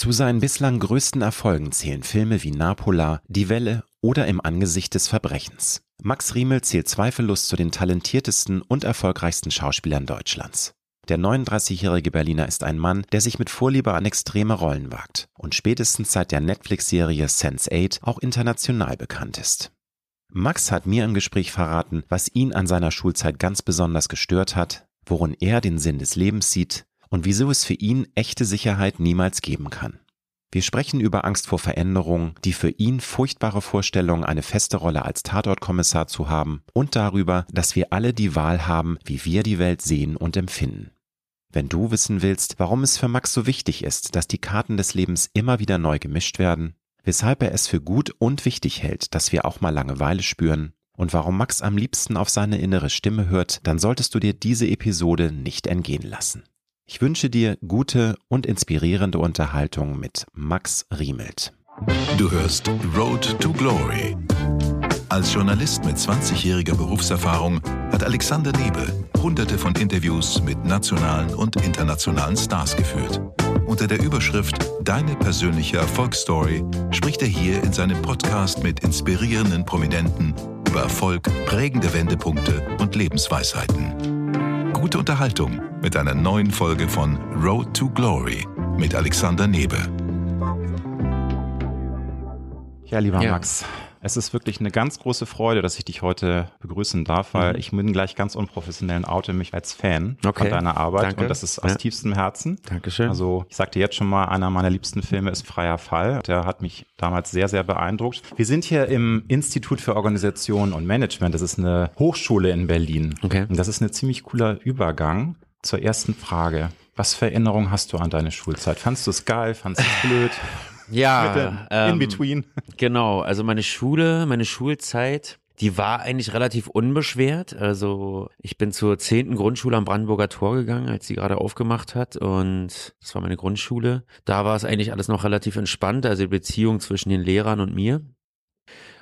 Zu seinen bislang größten Erfolgen zählen Filme wie Napola, Die Welle oder Im Angesicht des Verbrechens. Max Riemel zählt zweifellos zu den talentiertesten und erfolgreichsten Schauspielern Deutschlands. Der 39-jährige Berliner ist ein Mann, der sich mit Vorliebe an extreme Rollen wagt und spätestens seit der Netflix-Serie Sense8 auch international bekannt ist. Max hat mir im Gespräch verraten, was ihn an seiner Schulzeit ganz besonders gestört hat, worin er den Sinn des Lebens sieht und wieso es für ihn echte Sicherheit niemals geben kann. Wir sprechen über Angst vor Veränderung, die für ihn furchtbare Vorstellung, eine feste Rolle als Tatortkommissar zu haben und darüber, dass wir alle die Wahl haben, wie wir die Welt sehen und empfinden. Wenn du wissen willst, warum es für Max so wichtig ist, dass die Karten des Lebens immer wieder neu gemischt werden, weshalb er es für gut und wichtig hält, dass wir auch mal Langeweile spüren und warum Max am liebsten auf seine innere Stimme hört, dann solltest du dir diese Episode nicht entgehen lassen. Ich wünsche dir gute und inspirierende Unterhaltung mit Max Riemelt. Du hörst Road to Glory. Als Journalist mit 20-jähriger Berufserfahrung hat Alexander Nebel hunderte von Interviews mit nationalen und internationalen Stars geführt. Unter der Überschrift Deine persönliche Erfolgsstory spricht er hier in seinem Podcast mit inspirierenden Prominenten über Erfolg, prägende Wendepunkte und Lebensweisheiten. Gute Unterhaltung mit einer neuen Folge von Road to Glory mit Alexander Nebe. Ja, lieber ja. Max, es ist wirklich eine ganz große Freude, dass ich dich heute begrüßen darf, weil mhm. ich bin gleich ganz unprofessionell und oute mich als Fan okay. von deiner Arbeit Danke. und das ist aus ja. tiefstem Herzen. Dankeschön. Also ich sagte jetzt schon mal, einer meiner liebsten Filme ist Freier Fall. Der hat mich damals sehr, sehr beeindruckt. Wir sind hier im Institut für Organisation und Management. Das ist eine Hochschule in Berlin. Okay. Und das ist ein ziemlich cooler Übergang zur ersten Frage. Was für Erinnerungen hast du an deine Schulzeit? Fandst du es geil? Fandest du es blöd? Ja, ähm, in between. Genau, also meine Schule, meine Schulzeit, die war eigentlich relativ unbeschwert. Also ich bin zur zehnten Grundschule am Brandenburger Tor gegangen, als sie gerade aufgemacht hat. Und das war meine Grundschule. Da war es eigentlich alles noch relativ entspannt, also die Beziehung zwischen den Lehrern und mir.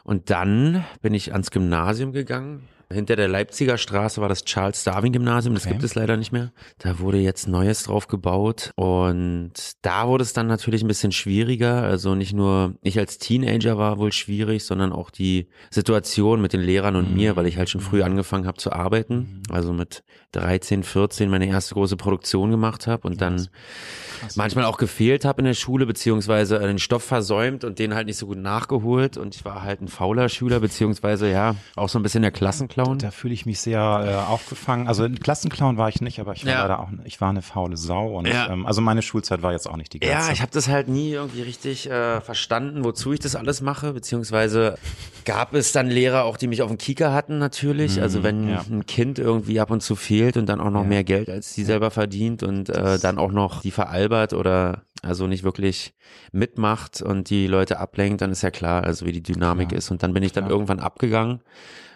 Und dann bin ich ans Gymnasium gegangen hinter der Leipziger Straße war das Charles Darwin Gymnasium, das okay. gibt es leider nicht mehr. Da wurde jetzt Neues drauf gebaut und da wurde es dann natürlich ein bisschen schwieriger. Also nicht nur ich als Teenager war wohl schwierig, sondern auch die Situation mit den Lehrern und mhm. mir, weil ich halt schon früh angefangen habe zu arbeiten. Mhm. Also mit 13, 14 meine erste große Produktion gemacht habe und dann Krass. manchmal auch gefehlt habe in der Schule, beziehungsweise den Stoff versäumt und den halt nicht so gut nachgeholt. Und ich war halt ein fauler Schüler, beziehungsweise ja, auch so ein bisschen der Klassenclown. Da fühle ich mich sehr äh, aufgefangen. Also ein Klassenclown war ich nicht, aber ich war ja. leider auch, ich war eine faule Sau. Und ja. ähm, also meine Schulzeit war jetzt auch nicht die ganze. Ja, ich habe das halt nie irgendwie richtig äh, verstanden, wozu ich das alles mache, beziehungsweise gab es dann Lehrer auch, die mich auf dem Kieker hatten natürlich. Mhm, also wenn ja. ein Kind irgendwie ab und zu fehlt und dann auch noch mehr Geld als sie selber verdient und äh, dann auch noch die veralbert albert oder also nicht wirklich mitmacht und die Leute ablenkt, dann ist ja klar, also wie die Dynamik klar. ist. Und dann bin ich dann klar. irgendwann abgegangen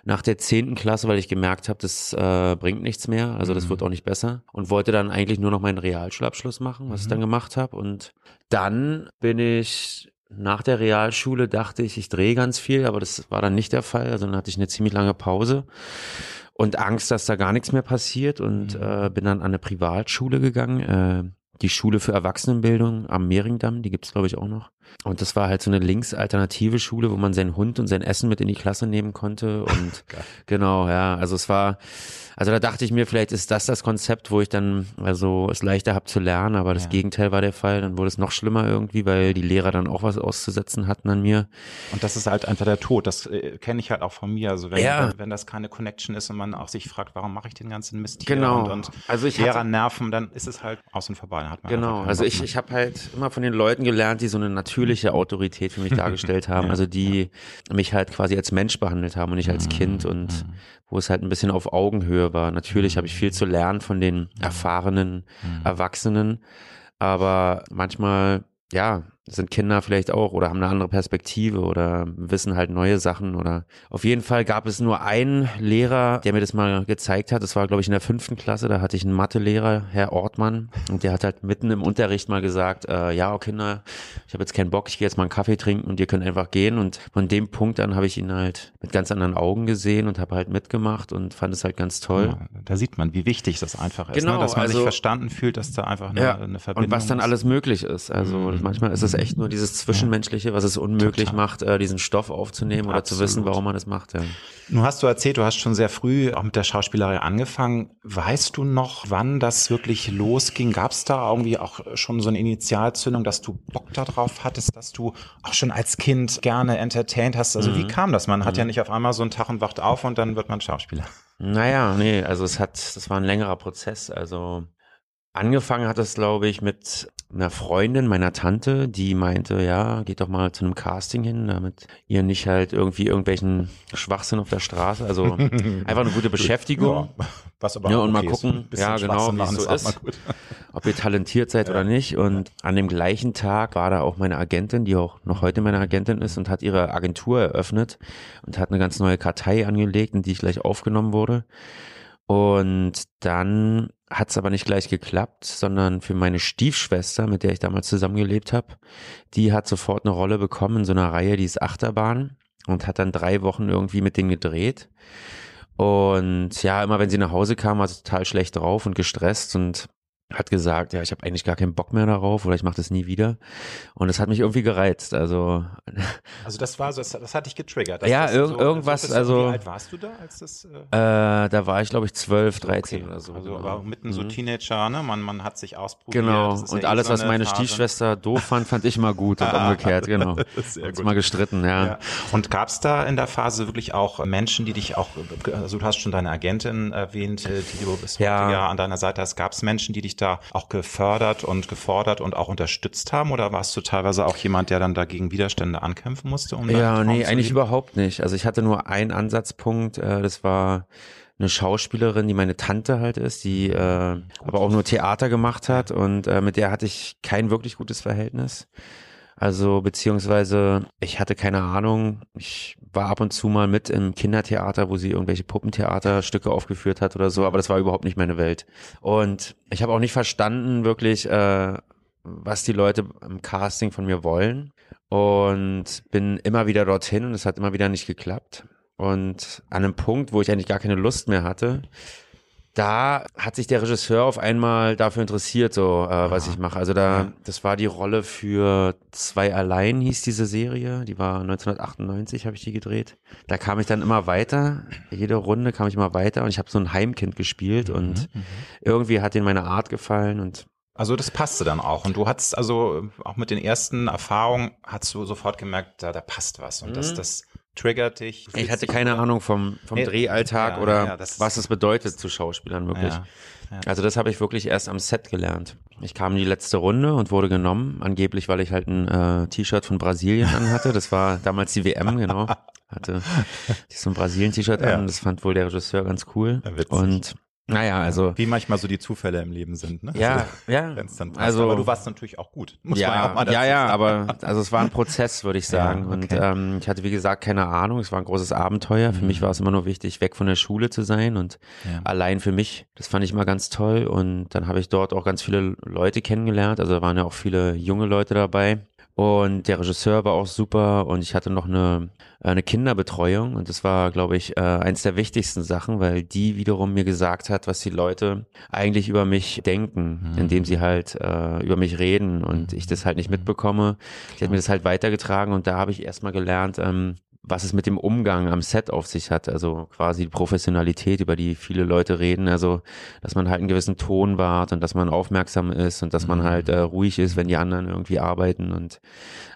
nach der zehnten Klasse, weil ich gemerkt habe, das äh, bringt nichts mehr, also das mhm. wird auch nicht besser und wollte dann eigentlich nur noch meinen Realschulabschluss machen, was mhm. ich dann gemacht habe. Und dann bin ich nach der Realschule dachte ich, ich drehe ganz viel, aber das war dann nicht der Fall. Also dann hatte ich eine ziemlich lange Pause und Angst, dass da gar nichts mehr passiert und mhm. äh, bin dann an eine Privatschule gegangen, äh, die Schule für Erwachsenenbildung am Mehringdamm, die gibt's glaube ich auch noch. Und das war halt so eine linksalternative Schule, wo man seinen Hund und sein Essen mit in die Klasse nehmen konnte. Und genau, ja, also es war, also da dachte ich mir, vielleicht ist das das Konzept, wo ich dann also es leichter habe zu lernen, aber das ja. Gegenteil war der Fall. Dann wurde es noch schlimmer irgendwie, weil die Lehrer dann auch was auszusetzen hatten an mir. Und das ist halt einfach der Tod. Das äh, kenne ich halt auch von mir. Also wenn, ja. wenn, wenn, das keine Connection ist und man auch sich fragt, warum mache ich den ganzen Mist hier genau. und, und also ich Lehrer hatte, nerven, dann ist es halt aus und vorbei. genau. Also ich, ich habe halt immer von den Leuten gelernt, die so eine natürliche Autorität für mich dargestellt haben. Also die mich halt quasi als Mensch behandelt haben und nicht als mhm. Kind und mhm. wo es halt ein bisschen auf Augenhöhe war. Natürlich habe ich viel zu lernen von den erfahrenen. Erwachsenen, aber manchmal ja, sind Kinder vielleicht auch oder haben eine andere Perspektive oder wissen halt neue Sachen oder auf jeden Fall gab es nur einen Lehrer, der mir das mal gezeigt hat. Das war, glaube ich, in der fünften Klasse. Da hatte ich einen Mathelehrer, Herr Ortmann, und der hat halt mitten im Unterricht mal gesagt, äh, ja, oh Kinder, ich habe jetzt keinen Bock, ich gehe jetzt mal einen Kaffee trinken und ihr könnt einfach gehen. Und von dem Punkt an habe ich ihn halt mit ganz anderen Augen gesehen und habe halt mitgemacht und fand es halt ganz toll. Ja, da sieht man, wie wichtig das einfach ist, ne? genau, ne? dass man also, sich verstanden fühlt, dass da einfach eine, ja, eine Verbindung Und was dann alles möglich ist. Also mhm. manchmal ist es echt nur dieses Zwischenmenschliche, was es unmöglich Total. macht, äh, diesen Stoff aufzunehmen oder zu wissen, warum man es macht. Ja. Nun hast du erzählt, du hast schon sehr früh auch mit der Schauspielerei angefangen. Weißt du noch, wann das wirklich losging? Gab es da irgendwie auch schon so eine Initialzündung, dass du Bock darauf hattest, dass du auch schon als Kind gerne entertained hast? Also mhm. wie kam das? Man hat ja mhm. nicht auf einmal so einen Tag und wacht auf und dann wird man Schauspieler. Naja, nee, also es hat, das war ein längerer Prozess. Also Angefangen hat es, glaube ich, mit einer Freundin meiner Tante, die meinte, ja, geht doch mal zu einem Casting hin, damit ihr nicht halt irgendwie irgendwelchen Schwachsinn auf der Straße, also einfach eine gute Beschäftigung. Ja, was aber ja, und okay mal gucken, ja genau, wie es so ist, ob ihr talentiert seid ja. oder nicht. Und an dem gleichen Tag war da auch meine Agentin, die auch noch heute meine Agentin ist und hat ihre Agentur eröffnet und hat eine ganz neue Kartei angelegt, in die ich gleich aufgenommen wurde. Und dann hat es aber nicht gleich geklappt, sondern für meine Stiefschwester, mit der ich damals zusammengelebt habe, die hat sofort eine Rolle bekommen in so einer Reihe, die ist Achterbahn und hat dann drei Wochen irgendwie mit denen gedreht. Und ja, immer wenn sie nach Hause kam, war sie total schlecht drauf und gestresst und hat gesagt, ja, ich habe eigentlich gar keinen Bock mehr darauf oder ich mache das nie wieder. Und das hat mich irgendwie gereizt. Also, also das war so, das, das hat dich getriggert. ja, ir so, irgendwas. So, also, wie alt warst du da, als das? Äh, äh da war ich, glaube ich, 12, 13 okay. oder so. Also genau. aber mitten so mhm. Teenager, ne? Man, man hat sich ausprobiert. Genau. Und ja alles, so was meine Phase. Stiefschwester doof fand, fand ich mal gut und umgekehrt. Genau. Sehr gut. mal gestritten, ja. ja. Und gab es da in der Phase wirklich auch Menschen, die dich auch, also du hast schon deine Agentin erwähnt, äh, die du bis ja an deiner Seite hast. Gab es Menschen, die dich da auch gefördert und gefordert und auch unterstützt haben? Oder warst du teilweise auch jemand, der dann dagegen Widerstände ankämpfen musste? Um ja, nee, eigentlich überhaupt nicht. Also ich hatte nur einen Ansatzpunkt, äh, das war eine Schauspielerin, die meine Tante halt ist, die äh, aber auch nur Theater gemacht hat und äh, mit der hatte ich kein wirklich gutes Verhältnis. Also beziehungsweise ich hatte keine Ahnung. Ich war ab und zu mal mit im Kindertheater, wo sie irgendwelche Puppentheaterstücke aufgeführt hat oder so, aber das war überhaupt nicht meine Welt. Und ich habe auch nicht verstanden wirklich, äh, was die Leute im Casting von mir wollen. Und bin immer wieder dorthin und es hat immer wieder nicht geklappt. Und an einem Punkt, wo ich eigentlich gar keine Lust mehr hatte, da hat sich der Regisseur auf einmal dafür interessiert, so äh, was ich mache. Also da, das war die Rolle für zwei allein hieß diese Serie. Die war 1998, habe ich die gedreht. Da kam ich dann immer weiter. Jede Runde kam ich immer weiter und ich habe so ein Heimkind gespielt mhm, und mhm. irgendwie hat ihnen meine Art gefallen und also das passte dann auch. Und du hattest also auch mit den ersten Erfahrungen, hast du sofort gemerkt, da, da passt was. Und mhm. das, das triggert dich. Ich hatte keine Ahnung vom, vom nee, Drehalltag ja, oder ja, was es bedeutet zu Schauspielern wirklich. Ja, also das habe ich wirklich erst am Set gelernt. Ich kam in die letzte Runde und wurde genommen, angeblich, weil ich halt ein äh, T-Shirt von Brasilien anhatte. Das war damals die WM, genau. Hatte so ein Brasilien-T-Shirt an. Das fand wohl der Regisseur ganz cool. Und naja, also. Wie manchmal so die Zufälle im Leben sind, ne? Ja, also, ja. Passt. Also, aber du warst natürlich auch gut. Muss ja, man ja, auch mal dazu ja, ja, aber also es war ein Prozess, würde ich sagen. Ja, okay. Und ähm, ich hatte, wie gesagt, keine Ahnung. Es war ein großes Abenteuer. Für mhm. mich war es immer nur wichtig, weg von der Schule zu sein und ja. allein für mich. Das fand ich immer ganz toll. Und dann habe ich dort auch ganz viele Leute kennengelernt. Also da waren ja auch viele junge Leute dabei. Und der Regisseur war auch super und ich hatte noch eine, eine Kinderbetreuung und das war, glaube ich, äh, eins der wichtigsten Sachen, weil die wiederum mir gesagt hat, was die Leute eigentlich über mich denken, mhm. indem sie halt äh, über mich reden und ich das halt nicht mitbekomme. Die hat mir das halt weitergetragen und da habe ich erstmal gelernt, ähm, was es mit dem Umgang am Set auf sich hat. Also quasi die Professionalität, über die viele Leute reden. Also, dass man halt einen gewissen Ton wahrt und dass man aufmerksam ist und dass man mhm. halt äh, ruhig ist, wenn die anderen irgendwie arbeiten. Und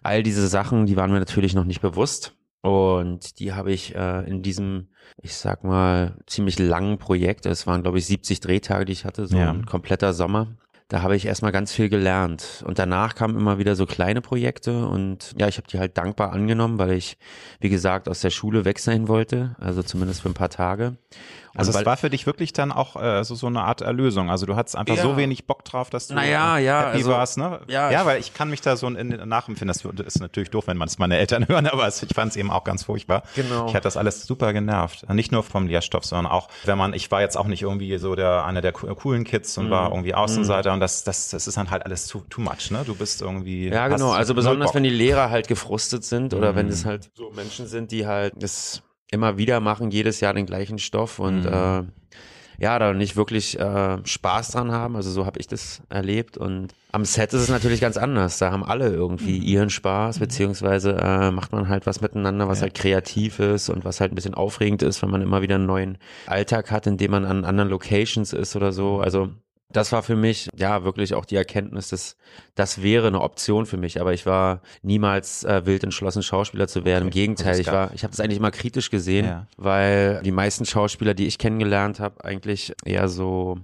all diese Sachen, die waren mir natürlich noch nicht bewusst. Und die habe ich äh, in diesem, ich sag mal, ziemlich langen Projekt, es waren glaube ich 70 Drehtage, die ich hatte, so ja. ein kompletter Sommer, da habe ich erstmal ganz viel gelernt. Und danach kamen immer wieder so kleine Projekte und ja, ich habe die halt dankbar angenommen, weil ich, wie gesagt, aus der Schule weg sein wollte, also zumindest für ein paar Tage. Also es war für dich wirklich dann auch äh, so, so eine Art Erlösung. Also du hattest einfach ja. so wenig Bock drauf, dass du naja, ja, happy also, warst, ne? Ja, ja, weil ich kann mich da so in, in nachempfinden. Das ist natürlich doof, wenn man es meine Eltern hören, aber ich fand es eben auch ganz furchtbar. Genau. Ich hatte das alles super genervt. Nicht nur vom Lehrstoff, sondern auch, wenn man, ich war jetzt auch nicht irgendwie so der einer der coolen Kids und mm. war irgendwie Außenseiter mm. und das, das, das ist dann halt alles too, too much, ne? Du bist irgendwie. Ja, genau. Also besonders wenn die Lehrer halt gefrustet sind oder mm. wenn es halt so Menschen sind, die halt das immer wieder machen, jedes Jahr den gleichen Stoff und mhm. äh, ja, da nicht wirklich äh, Spaß dran haben. Also so habe ich das erlebt. Und am Set ist es natürlich ganz anders. Da haben alle irgendwie mhm. ihren Spaß, beziehungsweise äh, macht man halt was miteinander, was ja. halt kreativ ist und was halt ein bisschen aufregend ist, wenn man immer wieder einen neuen Alltag hat, in dem man an anderen Locations ist oder so. Also das war für mich ja wirklich auch die Erkenntnis, dass das wäre eine Option für mich. Aber ich war niemals äh, wild entschlossen, Schauspieler zu werden. Okay. Im Gegenteil, ich war, ich habe das eigentlich immer kritisch gesehen, ja. weil die meisten Schauspieler, die ich kennengelernt habe, eigentlich eher so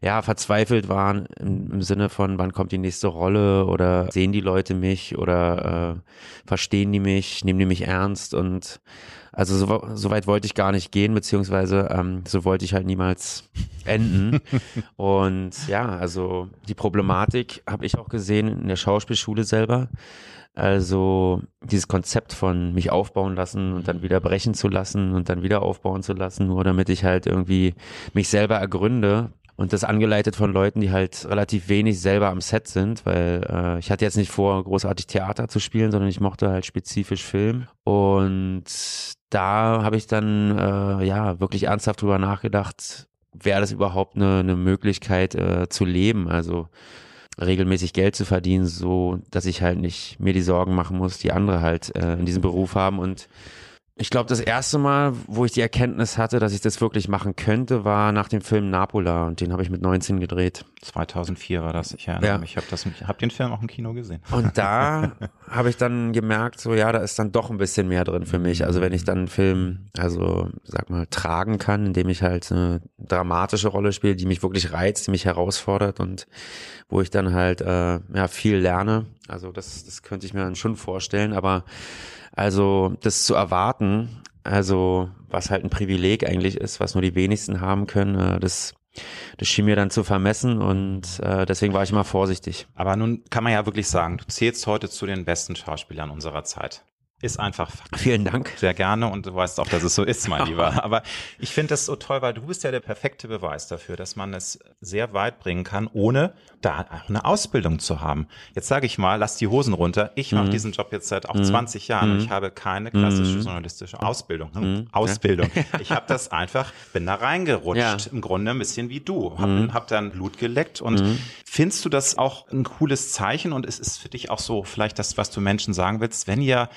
ja, verzweifelt waren im, im, Sinne von, wann kommt die nächste Rolle oder sehen die Leute mich oder äh, verstehen die mich, nehmen die mich ernst und also so, so weit wollte ich gar nicht gehen, beziehungsweise ähm, so wollte ich halt niemals enden. und ja, also die Problematik habe ich auch gesehen in der Schauspielschule selber. Also dieses Konzept von mich aufbauen lassen und dann wieder brechen zu lassen und dann wieder aufbauen zu lassen, nur damit ich halt irgendwie mich selber ergründe, und das angeleitet von Leuten, die halt relativ wenig selber am Set sind, weil äh, ich hatte jetzt nicht vor, großartig Theater zu spielen, sondern ich mochte halt spezifisch Film. Und da habe ich dann äh, ja wirklich ernsthaft drüber nachgedacht, wäre das überhaupt eine, eine Möglichkeit äh, zu leben, also regelmäßig Geld zu verdienen, so dass ich halt nicht mir die Sorgen machen muss, die andere halt äh, in diesem Beruf haben und ich glaube, das erste Mal, wo ich die Erkenntnis hatte, dass ich das wirklich machen könnte, war nach dem Film Napola und den habe ich mit 19 gedreht. 2004 war das, ich erinnere ja. mich. Ich habe hab den Film auch im Kino gesehen. Und da habe ich dann gemerkt, so ja, da ist dann doch ein bisschen mehr drin für mich. Also wenn ich dann einen Film, also sag mal, tragen kann, indem ich halt eine dramatische Rolle spiele, die mich wirklich reizt, die mich herausfordert und wo ich dann halt äh, ja viel lerne. Also das, das könnte ich mir dann schon vorstellen, aber also das zu erwarten, also was halt ein Privileg eigentlich ist, was nur die wenigsten haben können, äh, das das schien mir dann zu vermessen und äh, deswegen war ich immer vorsichtig. Aber nun kann man ja wirklich sagen, du zählst heute zu den besten Schauspielern unserer Zeit ist einfach Fakt. Vielen Dank. Sehr gerne und du weißt auch, dass es so ist, mein Lieber. Aber ich finde das so toll, weil du bist ja der perfekte Beweis dafür, dass man es sehr weit bringen kann, ohne da eine Ausbildung zu haben. Jetzt sage ich mal, lass die Hosen runter. Ich mache mhm. diesen Job jetzt seit auch mhm. 20 Jahren mhm. und ich habe keine klassische mhm. journalistische Ausbildung. Mhm. Ausbildung. Ich habe das einfach, bin da reingerutscht, ja. im Grunde ein bisschen wie du. Hab, mhm. hab dann Blut geleckt und findest du das auch ein cooles Zeichen und es ist für dich auch so vielleicht das, was du Menschen sagen willst, wenn ihr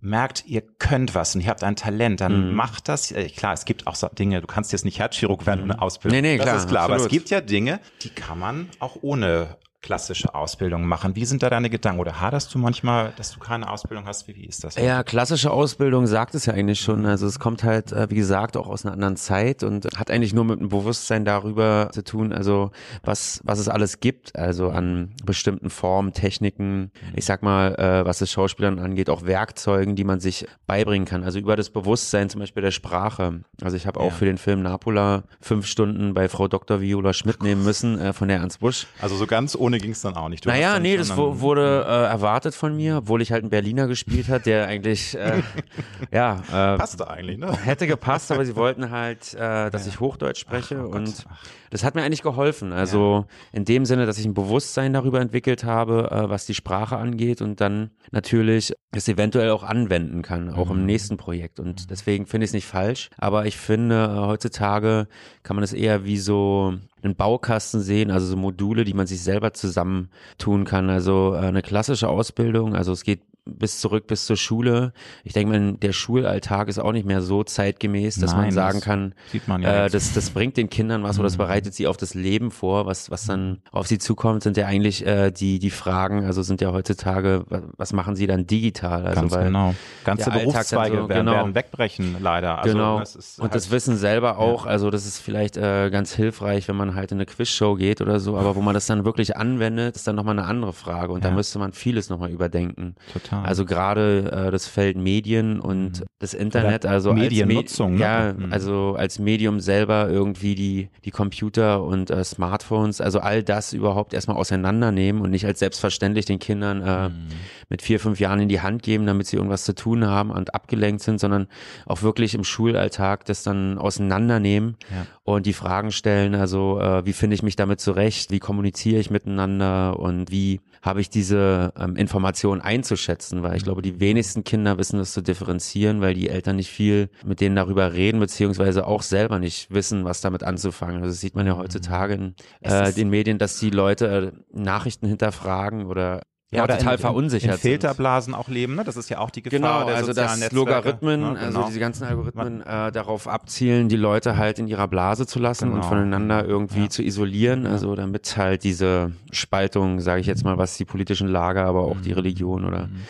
merkt, ihr könnt was und ihr habt ein Talent, dann mhm. macht das. Äh, klar, es gibt auch so Dinge, du kannst jetzt nicht Herzchirurg werden mhm. ohne Ausbildung. Nee, nee, klar, das ist klar. Absolut. Aber es gibt ja Dinge, die kann man auch ohne klassische Ausbildung machen. Wie sind da deine Gedanken? Oder haderst du manchmal, dass du keine Ausbildung hast? Wie, wie ist das? Ja, klassische Ausbildung sagt es ja eigentlich schon. Also es kommt halt, äh, wie gesagt, auch aus einer anderen Zeit und hat eigentlich nur mit einem Bewusstsein darüber zu tun, also was, was es alles gibt, also an bestimmten Formen, Techniken, ich sag mal, äh, was es Schauspielern angeht, auch Werkzeugen, die man sich beibringen kann. Also über das Bewusstsein zum Beispiel der Sprache. Also ich habe auch ja. für den Film Napola fünf Stunden bei Frau Dr. Viola Schmidt nehmen müssen äh, von der Ernst Busch. Also so ganz ohne ohne ging es dann auch nicht. Du naja, nee, das wurde äh, erwartet von mir, obwohl ich halt einen Berliner gespielt hat, der eigentlich, äh, ja. Äh, Passte eigentlich, ne? Hätte gepasst, aber sie wollten halt, äh, dass ja. ich Hochdeutsch spreche Ach, oh und das hat mir eigentlich geholfen. Also ja. in dem Sinne, dass ich ein Bewusstsein darüber entwickelt habe, äh, was die Sprache angeht und dann natürlich es eventuell auch anwenden kann, auch mhm. im nächsten Projekt. Und deswegen finde ich es nicht falsch. Aber ich finde, äh, heutzutage kann man es eher wie so einen Baukasten sehen, also so Module, die man sich selber zusammentun kann. Also äh, eine klassische Ausbildung, also es geht bis zurück bis zur Schule. Ich denke mal, der Schulalltag ist auch nicht mehr so zeitgemäß, dass Nein, man sagen kann, man ja äh, das, das bringt den Kindern was mhm. oder das mhm. bereitet sie auf das Leben vor. Was, was dann auf sie zukommt, sind ja eigentlich äh, die, die Fragen, also sind ja heutzutage, was machen sie dann digital? Also Ganz weil genau. Ganze Berufszweige so, werden, genau. werden, wegbrechen, leider. Also genau. Das Und halt, das Wissen selber auch, ja. also das ist vielleicht äh, ganz hilfreich, wenn man halt in eine Quizshow geht oder so, aber wo man das dann wirklich anwendet, ist dann nochmal eine andere Frage und ja. da müsste man vieles nochmal überdenken. Total. Total. Also gerade äh, das Feld Medien und mhm. das Internet, also Mediennutzung, als Me ne? ja, mhm. also als Medium selber irgendwie die die Computer und äh, Smartphones, also all das überhaupt erstmal auseinandernehmen und nicht als selbstverständlich den Kindern äh, mhm. mit vier fünf Jahren in die Hand geben, damit sie irgendwas zu tun haben und abgelenkt sind, sondern auch wirklich im Schulalltag das dann auseinandernehmen ja. und die Fragen stellen, also äh, wie finde ich mich damit zurecht, wie kommuniziere ich miteinander und wie habe ich diese ähm, Informationen einzuschätzen, weil ich glaube, die wenigsten Kinder wissen das zu differenzieren, weil die Eltern nicht viel mit denen darüber reden, beziehungsweise auch selber nicht wissen, was damit anzufangen. Also das sieht man ja heutzutage in äh, den Medien, dass die Leute äh, Nachrichten hinterfragen oder ja, oder total in, verunsichert. In Filterblasen sind. auch leben, ne? Das ist ja auch die Gefahr genau, der also dass Netzwerke. Logarithmen, ne? genau. also diese ganzen Algorithmen äh, darauf abzielen, die Leute halt in ihrer Blase zu lassen genau. und voneinander irgendwie ja. zu isolieren, also damit halt diese Spaltung, sage ich jetzt mal, was die politischen Lager, aber auch mhm. die Religion oder mhm.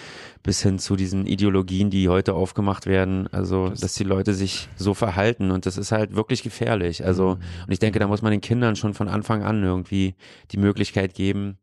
bis hin zu diesen Ideologien, die heute aufgemacht werden, also das dass die Leute sich so verhalten und das ist halt wirklich gefährlich. Also mhm. und ich denke, da muss man den Kindern schon von Anfang an irgendwie die Möglichkeit geben,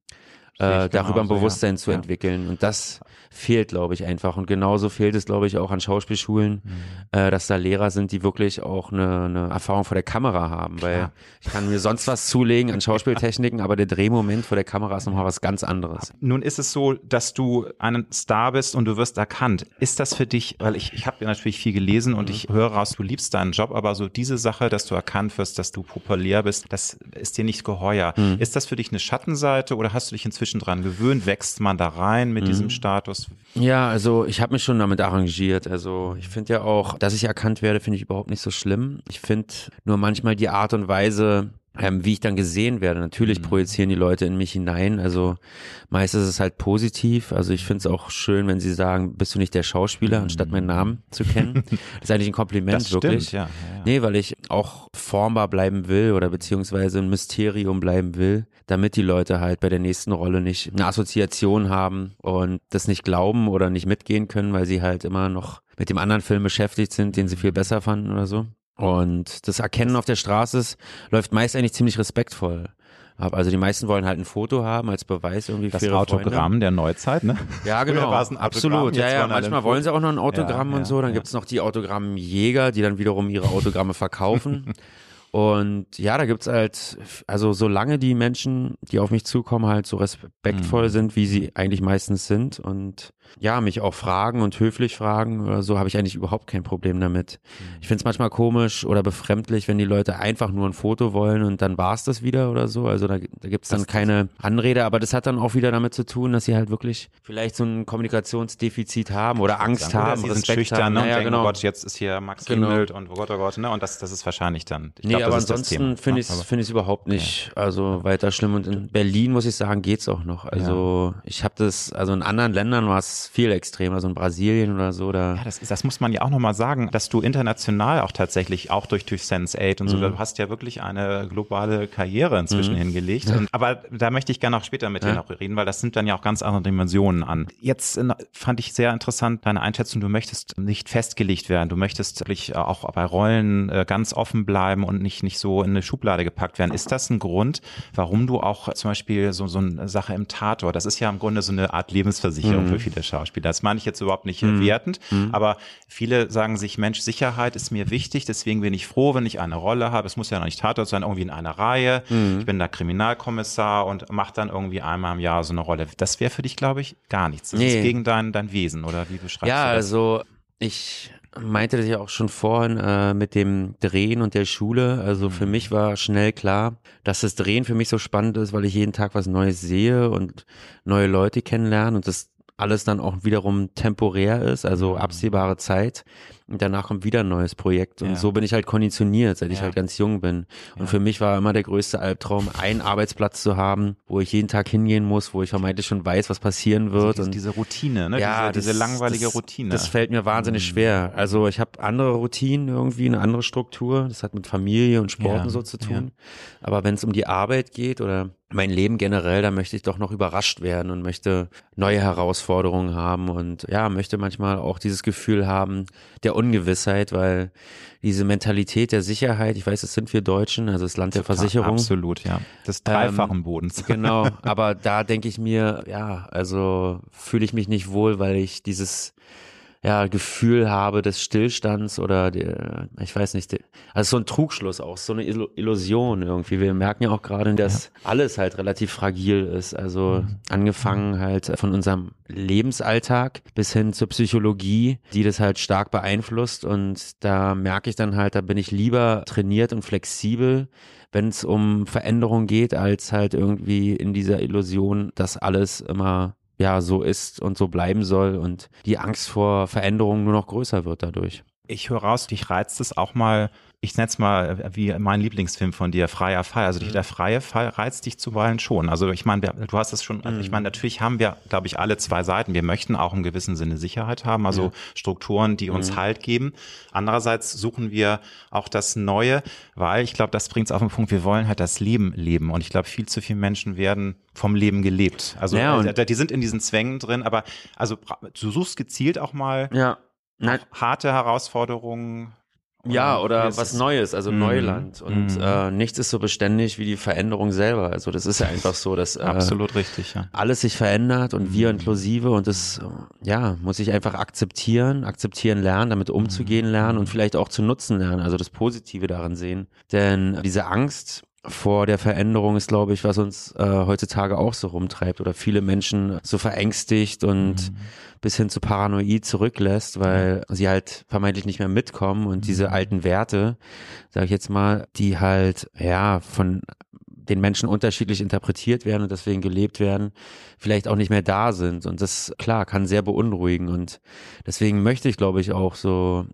äh, darüber ein Bewusstsein ja. zu entwickeln. Und das fehlt, glaube ich, einfach. Und genauso fehlt es, glaube ich, auch an Schauspielschulen, mhm. äh, dass da Lehrer sind, die wirklich auch eine, eine Erfahrung vor der Kamera haben. Klar. Weil ich kann mir sonst was zulegen an Schauspieltechniken, aber der Drehmoment vor der Kamera ist nochmal was ganz anderes. Nun ist es so, dass du ein Star bist und du wirst erkannt. Ist das für dich, weil ich, ich habe ja natürlich viel gelesen und mhm. ich höre raus, du liebst deinen Job, aber so diese Sache, dass du erkannt wirst, dass du populär bist, das ist dir nicht geheuer. Mhm. Ist das für dich eine Schattenseite oder hast du dich inzwischen dran gewöhnt? Wächst man da rein mit mhm. diesem Status? Ja, also ich habe mich schon damit arrangiert. Also ich finde ja auch, dass ich erkannt werde, finde ich überhaupt nicht so schlimm. Ich finde nur manchmal die Art und Weise, ähm, wie ich dann gesehen werde. Natürlich mhm. projizieren die Leute in mich hinein. Also meist ist es halt positiv. Also ich finde es auch schön, wenn sie sagen, bist du nicht der Schauspieler, anstatt meinen Namen zu kennen. Das ist eigentlich ein Kompliment, das wirklich. ja, ja, ja. Nee, weil ich auch formbar bleiben will oder beziehungsweise ein Mysterium bleiben will, damit die Leute halt bei der nächsten Rolle nicht eine Assoziation haben und das nicht glauben oder nicht mitgehen können, weil sie halt immer noch mit dem anderen Film beschäftigt sind, den sie viel besser fanden oder so. Und das Erkennen auf der Straße ist, läuft meist eigentlich ziemlich respektvoll. Also die meisten wollen halt ein Foto haben als Beweis irgendwie das für ihre Autogramm Freunde. der Neuzeit, ne? Ja, genau. Absolut. Ja, ja. Manchmal wollen sie auch noch ein Autogramm ja, und so. Dann ja. gibt's noch die Autogrammjäger, die dann wiederum ihre Autogramme verkaufen. Und ja, da gibt's halt, also solange die Menschen, die auf mich zukommen, halt so respektvoll mhm. sind, wie sie eigentlich meistens sind und ja, mich auch fragen und höflich fragen oder so, habe ich eigentlich überhaupt kein Problem damit. Mhm. Ich finde es manchmal komisch oder befremdlich, wenn die Leute einfach nur ein Foto wollen und dann war's das wieder oder so. Also da, da gibt es dann das keine Anrede, aber das hat dann auch wieder damit zu tun, dass sie halt wirklich vielleicht so ein Kommunikationsdefizit haben oder Angst sagen, haben, oder sie sind schüchtern haben. Ne, und denken, genau. oh Gott, jetzt ist hier Max genau. und oh Gott, oh Gott, ne? Und das, das ist wahrscheinlich dann. Ich nee, glaub, aber ansonsten finde ich es find ich's überhaupt nicht okay. also weiter schlimm. Und in Berlin, muss ich sagen, geht's auch noch. Also ja. ich habe das, also in anderen Ländern war es viel extremer, also in Brasilien oder so. Da ja, das, das muss man ja auch nochmal sagen, dass du international auch tatsächlich, auch durch, durch Sense8 und so, mhm. du hast ja wirklich eine globale Karriere inzwischen mhm. hingelegt. Und, aber da möchte ich gerne auch später mit ja. dir noch reden, weil das nimmt dann ja auch ganz andere Dimensionen an. Jetzt fand ich sehr interessant deine Einschätzung, du möchtest nicht festgelegt werden, du möchtest wirklich auch bei Rollen äh, ganz offen bleiben und nicht, nicht so in eine Schublade gepackt werden. Ist das ein Grund, warum du auch zum Beispiel so, so eine Sache im Tator, das ist ja im Grunde so eine Art Lebensversicherung mhm. für viele Schauspieler. Das meine ich jetzt überhaupt nicht mhm. wertend, mhm. aber viele sagen sich, Mensch, Sicherheit ist mir wichtig, deswegen bin ich froh, wenn ich eine Rolle habe. Es muss ja noch nicht Tatort sein, irgendwie in einer Reihe. Mhm. Ich bin da Kriminalkommissar und mache dann irgendwie einmal im Jahr so eine Rolle. Das wäre für dich, glaube ich, gar nichts. Das nee. ist gegen dein, dein Wesen, oder wie beschreibst ja, du das? Ja, also ich meinte das ja auch schon vorhin äh, mit dem Drehen und der Schule. Also für mhm. mich war schnell klar, dass das Drehen für mich so spannend ist, weil ich jeden Tag was Neues sehe und neue Leute kennenlerne und das alles dann auch wiederum temporär ist, also mhm. absehbare Zeit. Und danach kommt wieder ein neues Projekt. Und ja. so bin ich halt konditioniert, seit ja. ich halt ganz jung bin. Und ja. für mich war immer der größte Albtraum, einen Arbeitsplatz zu haben, wo ich jeden Tag hingehen muss, wo ich vermeintlich schon weiß, was passieren also wird. Also diese, und diese Routine, ne? Ja, diese, diese langweilige das, Routine. Das fällt mir wahnsinnig mhm. schwer. Also ich habe andere Routinen irgendwie, eine andere Struktur. Das hat mit Familie und Sport und so zu tun. Aber wenn es um die Arbeit geht oder mein Leben generell, da möchte ich doch noch überrascht werden und möchte neue Herausforderungen haben und ja, möchte manchmal auch dieses Gefühl haben, der Ungewissheit, weil diese Mentalität der Sicherheit, ich weiß, es sind wir Deutschen, also das Land der Versicherung. Absolut, ja. Des dreifachen ähm, Bodens. Genau, aber da denke ich mir, ja, also fühle ich mich nicht wohl, weil ich dieses ja, Gefühl habe des Stillstands oder der, ich weiß nicht, also so ein Trugschluss auch, so eine Illusion irgendwie. Wir merken ja auch gerade, dass ja. alles halt relativ fragil ist. Also mhm. angefangen halt von unserem Lebensalltag bis hin zur Psychologie, die das halt stark beeinflusst. Und da merke ich dann halt, da bin ich lieber trainiert und flexibel, wenn es um Veränderung geht, als halt irgendwie in dieser Illusion, dass alles immer ja so ist und so bleiben soll und die Angst vor Veränderungen nur noch größer wird dadurch. Ich höre raus, dich reizt es auch mal ich nenne es mal wie mein Lieblingsfilm von dir, Freier Fall. Also mhm. der freie Fall reizt dich zuweilen schon. Also ich meine, du hast es schon, also ich meine, mhm. natürlich haben wir, glaube ich, alle zwei Seiten. Wir möchten auch im gewissen Sinne Sicherheit haben, also ja. Strukturen, die uns mhm. Halt geben. Andererseits suchen wir auch das Neue, weil ich glaube, das bringt es auf den Punkt, wir wollen halt das Leben leben. Und ich glaube, viel zu viele Menschen werden vom Leben gelebt. Also ja, äh, die sind in diesen Zwängen drin, aber also du suchst gezielt auch mal ja. Harte Herausforderungen, ja, oder was Neues, also mm, Neuland. Und mm. äh, nichts ist so beständig wie die Veränderung selber. Also das ist ja einfach so, dass äh, absolut richtig, ja. alles sich verändert und mm. wir inklusive und das ja muss ich einfach akzeptieren, akzeptieren lernen, damit umzugehen lernen und vielleicht auch zu nutzen lernen. Also das Positive daran sehen. Denn diese Angst vor der Veränderung ist, glaube ich, was uns äh, heutzutage auch so rumtreibt oder viele Menschen so verängstigt und mhm. bis hin zu Paranoid zurücklässt, weil sie halt vermeintlich nicht mehr mitkommen und mhm. diese alten Werte, sage ich jetzt mal, die halt ja von den Menschen unterschiedlich interpretiert werden und deswegen gelebt werden, vielleicht auch nicht mehr da sind. Und das, klar, kann sehr beunruhigen. Und deswegen möchte ich, glaube ich, auch so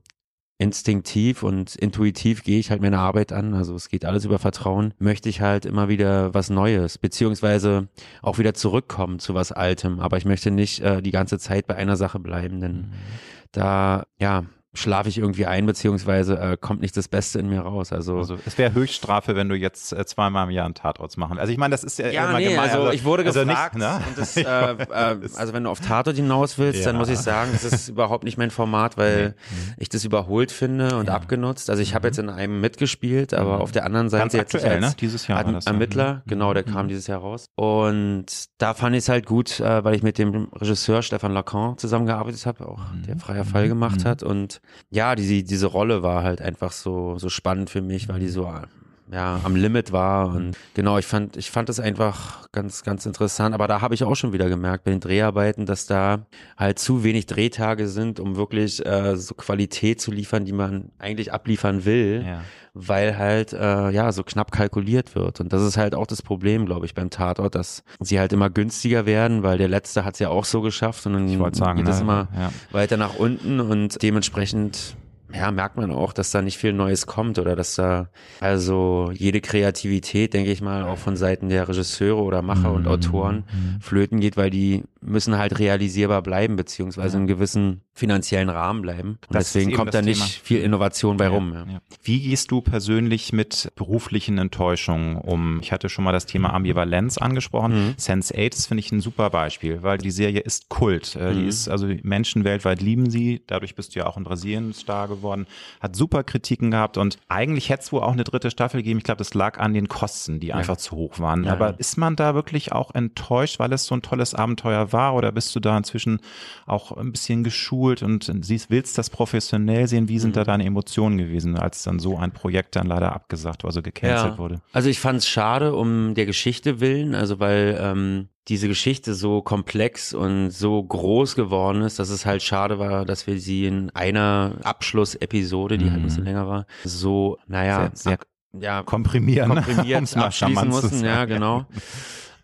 instinktiv und intuitiv gehe ich halt meine Arbeit an, also es geht alles über Vertrauen, möchte ich halt immer wieder was Neues, beziehungsweise auch wieder zurückkommen zu was Altem, aber ich möchte nicht äh, die ganze Zeit bei einer Sache bleiben, denn mhm. da, ja, schlafe ich irgendwie ein, beziehungsweise äh, kommt nicht das Beste in mir raus. Also, also es wäre Höchststrafe, wenn du jetzt äh, zweimal im Jahr einen Tatort machen. Also ich meine, das ist ja, ja immer nee, gemein. Also ich wurde also gefragt, nicht, ne? das, äh, äh, also wenn du auf Tatort hinaus willst, ja. dann muss ich sagen, das ist überhaupt nicht mein Format, weil nee. ich das überholt finde und ja. abgenutzt. Also ich habe mhm. jetzt in einem mitgespielt, aber mhm. auf der anderen Seite Ganz aktuell, ne? Dieses Jahr Ad Ermittler, mhm. genau, der kam mhm. dieses Jahr raus. Und da fand ich es halt gut, äh, weil ich mit dem Regisseur Stefan Lacan zusammengearbeitet habe, auch der freier Fall gemacht hat und ja, diese, diese Rolle war halt einfach so, so spannend für mich, weil die so ja, am Limit war und genau, ich fand, ich fand es einfach ganz, ganz interessant, aber da habe ich auch schon wieder gemerkt bei den Dreharbeiten, dass da halt zu wenig Drehtage sind, um wirklich äh, so Qualität zu liefern, die man eigentlich abliefern will, ja. weil halt äh, ja so knapp kalkuliert wird und das ist halt auch das Problem, glaube ich, beim Tatort, dass sie halt immer günstiger werden, weil der letzte hat es ja auch so geschafft und dann sagen, geht es ne? immer ja. weiter nach unten und dementsprechend ja, merkt man auch, dass da nicht viel Neues kommt oder dass da also jede Kreativität, denke ich mal, auch von Seiten der Regisseure oder Macher mhm. und Autoren mhm. flöten geht, weil die müssen halt realisierbar bleiben, beziehungsweise ja. in gewissen finanziellen Rahmen bleiben. Und das deswegen kommt da nicht Thema. viel Innovation bei ja, rum. Ja. Wie gehst du persönlich mit beruflichen Enttäuschungen um? Ich hatte schon mal das Thema Ambivalenz angesprochen. Mhm. Sense8 ist, finde ich, ein super Beispiel, weil die Serie ist Kult. Äh, die mhm. ist, also Menschen weltweit lieben sie. Dadurch bist du ja auch in Brasilien Star geworden. Hat super Kritiken gehabt und eigentlich hätte es wohl auch eine dritte Staffel geben. Ich glaube, das lag an den Kosten, die einfach zu hoch waren. Aber ist man da wirklich auch enttäuscht, weil es so ein tolles Abenteuer war oder bist du da inzwischen auch ein bisschen geschult und siehst, willst das professionell sehen? Wie sind mhm. da deine Emotionen gewesen, als dann so ein Projekt dann leider abgesagt, also gecancelt ja. wurde? Also ich fand es schade um der Geschichte willen, also weil ähm, diese Geschichte so komplex und so groß geworden ist, dass es halt schade war, dass wir sie in einer Abschlussepisode, die mhm. halt ein bisschen länger war, so, naja, sehr, sehr ja, komprimieren, komprimiert abschließen mussten, ja, genau.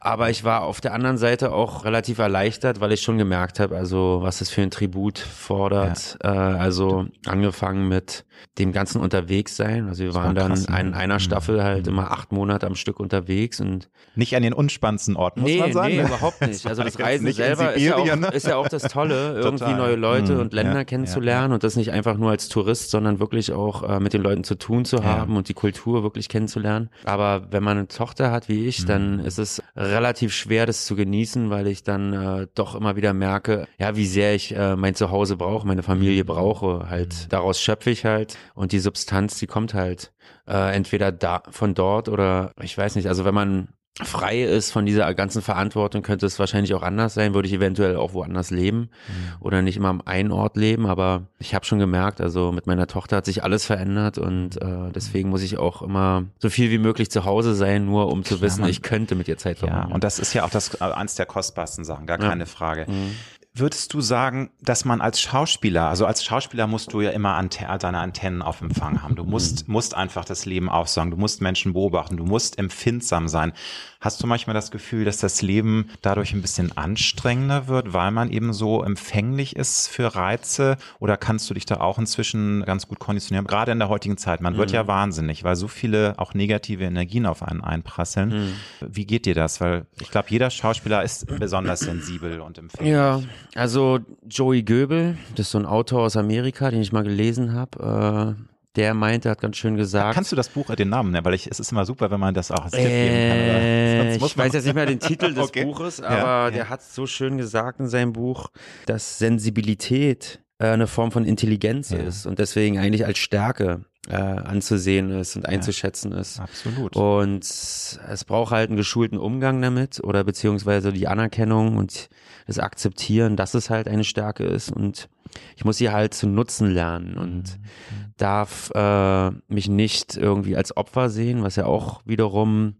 Aber ich war auf der anderen Seite auch relativ erleichtert, weil ich schon gemerkt habe, also was es für ein Tribut fordert. Ja. Äh, also angefangen mit dem ganzen Unterwegssein. Also wir waren dann krass, ne? in einer mhm. Staffel halt mhm. immer acht Monate am Stück unterwegs und nicht an den unspannendsten Orten, muss nee, man sagen. Nee, überhaupt nicht. Also das Reisen selber ist, ja auch, ne? ist ja auch das Tolle, irgendwie neue Leute mhm. und Länder ja, kennenzulernen und das nicht einfach nur als Tourist, sondern wirklich auch äh, mit den Leuten zu tun zu haben und die Kultur wirklich kennenzulernen. Aber wenn man eine Tochter hat wie ich, dann ist es relativ schwer, das zu genießen, weil ich dann äh, doch immer wieder merke, ja, wie sehr ich äh, mein Zuhause brauche, meine Familie brauche. Halt, mhm. daraus schöpfe ich halt und die Substanz, die kommt halt äh, entweder da von dort oder ich weiß nicht. Also wenn man frei ist von dieser ganzen Verantwortung, könnte es wahrscheinlich auch anders sein, würde ich eventuell auch woanders leben mhm. oder nicht immer am einen Ort leben, aber ich habe schon gemerkt, also mit meiner Tochter hat sich alles verändert und äh, deswegen muss ich auch immer so viel wie möglich zu Hause sein, nur um zu Klar, wissen, ich könnte mit ihr Zeit verbringen. Ja, und das ist ja auch das äh, eins der kostbarsten Sachen, gar keine ja. Frage. Mhm würdest du sagen, dass man als Schauspieler, also als Schauspieler musst du ja immer Ante deine Antennen auf Empfang haben. Du musst, mhm. musst einfach das Leben aufsagen, du musst Menschen beobachten, du musst empfindsam sein. Hast du manchmal das Gefühl, dass das Leben dadurch ein bisschen anstrengender wird, weil man eben so empfänglich ist für Reize? Oder kannst du dich da auch inzwischen ganz gut konditionieren? Gerade in der heutigen Zeit, man wird mhm. ja wahnsinnig, weil so viele auch negative Energien auf einen einprasseln. Mhm. Wie geht dir das? Weil ich glaube, jeder Schauspieler ist besonders sensibel und empfänglich. Ja, also Joey Goebel, das ist so ein Autor aus Amerika, den ich mal gelesen habe. Äh, der meinte, hat ganz schön gesagt. Kannst du das Buch, äh, den Namen nennen? Weil ich, es ist immer super, wenn man das auch geben kann. Äh, ich weiß jetzt nicht mehr den Titel des okay. Buches, aber ja, der ja. hat so schön gesagt in seinem Buch, dass Sensibilität äh, eine Form von Intelligenz ja. ist und deswegen eigentlich als Stärke äh, anzusehen ist und einzuschätzen ist. Absolut. Und es braucht halt einen geschulten Umgang damit oder beziehungsweise die Anerkennung und das Akzeptieren, dass es halt eine Stärke ist und ich muss sie halt zu nutzen lernen und mhm. Darf äh, mich nicht irgendwie als Opfer sehen, was ja auch wiederum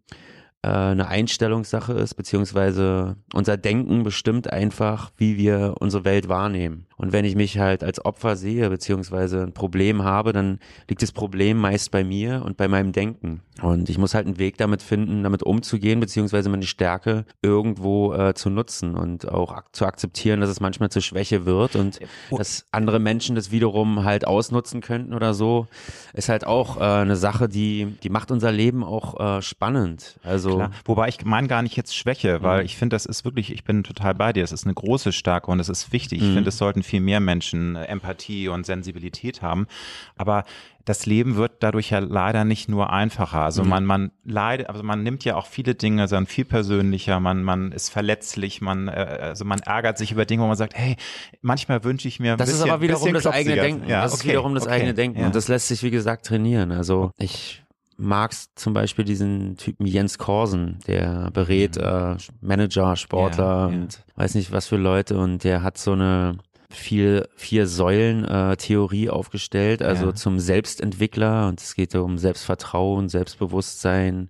äh, eine Einstellungssache ist, beziehungsweise unser Denken bestimmt einfach, wie wir unsere Welt wahrnehmen. Und wenn ich mich halt als Opfer sehe, beziehungsweise ein Problem habe, dann liegt das Problem meist bei mir und bei meinem Denken. Und ich muss halt einen Weg damit finden, damit umzugehen, beziehungsweise meine Stärke irgendwo äh, zu nutzen und auch ak zu akzeptieren, dass es manchmal zur Schwäche wird und oh. dass andere Menschen das wiederum halt ausnutzen könnten oder so, ist halt auch äh, eine Sache, die, die macht unser Leben auch äh, spannend. Also Klar. Wobei ich meine gar nicht jetzt Schwäche, weil mhm. ich finde, das ist wirklich, ich bin total bei dir. Es ist eine große Stärke und es ist wichtig. Mhm. Ich finde, es sollten viel mehr Menschen äh, Empathie und Sensibilität haben. Aber das Leben wird dadurch ja leider nicht nur einfacher. Also mhm. man, man leidet, also man nimmt ja auch viele Dinge dann viel persönlicher, man, man ist verletzlich, man, äh, also man ärgert sich über Dinge, wo man sagt, hey, manchmal wünsche ich mir ein Das bisschen, ist aber wiederum das eigene Denken. Ja, das okay, ist wiederum das okay, eigene Denken. Ja. Und das lässt sich, wie gesagt, trainieren. Also ich magst zum Beispiel diesen Typen Jens Korsen, der berät mhm. äh, Manager, Sportler ja, und ja. weiß nicht was für Leute und der hat so eine viel vier Säulen äh, Theorie aufgestellt, also ja. zum Selbstentwickler und es geht um Selbstvertrauen, Selbstbewusstsein,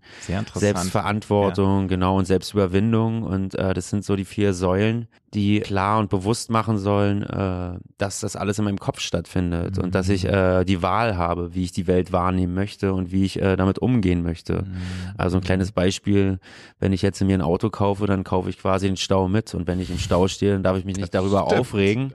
Selbstverantwortung, ja. genau und Selbstüberwindung und äh, das sind so die vier Säulen, die klar und bewusst machen sollen, äh, dass das alles in meinem Kopf stattfindet mhm. und dass ich mhm. äh, die Wahl habe, wie ich die Welt wahrnehmen möchte und wie ich äh, damit umgehen möchte. Mhm. Also ein kleines Beispiel, wenn ich jetzt mir ein Auto kaufe, dann kaufe ich quasi den Stau mit und wenn ich im Stau stehe, dann darf ich mich nicht das darüber stimmt. aufregen,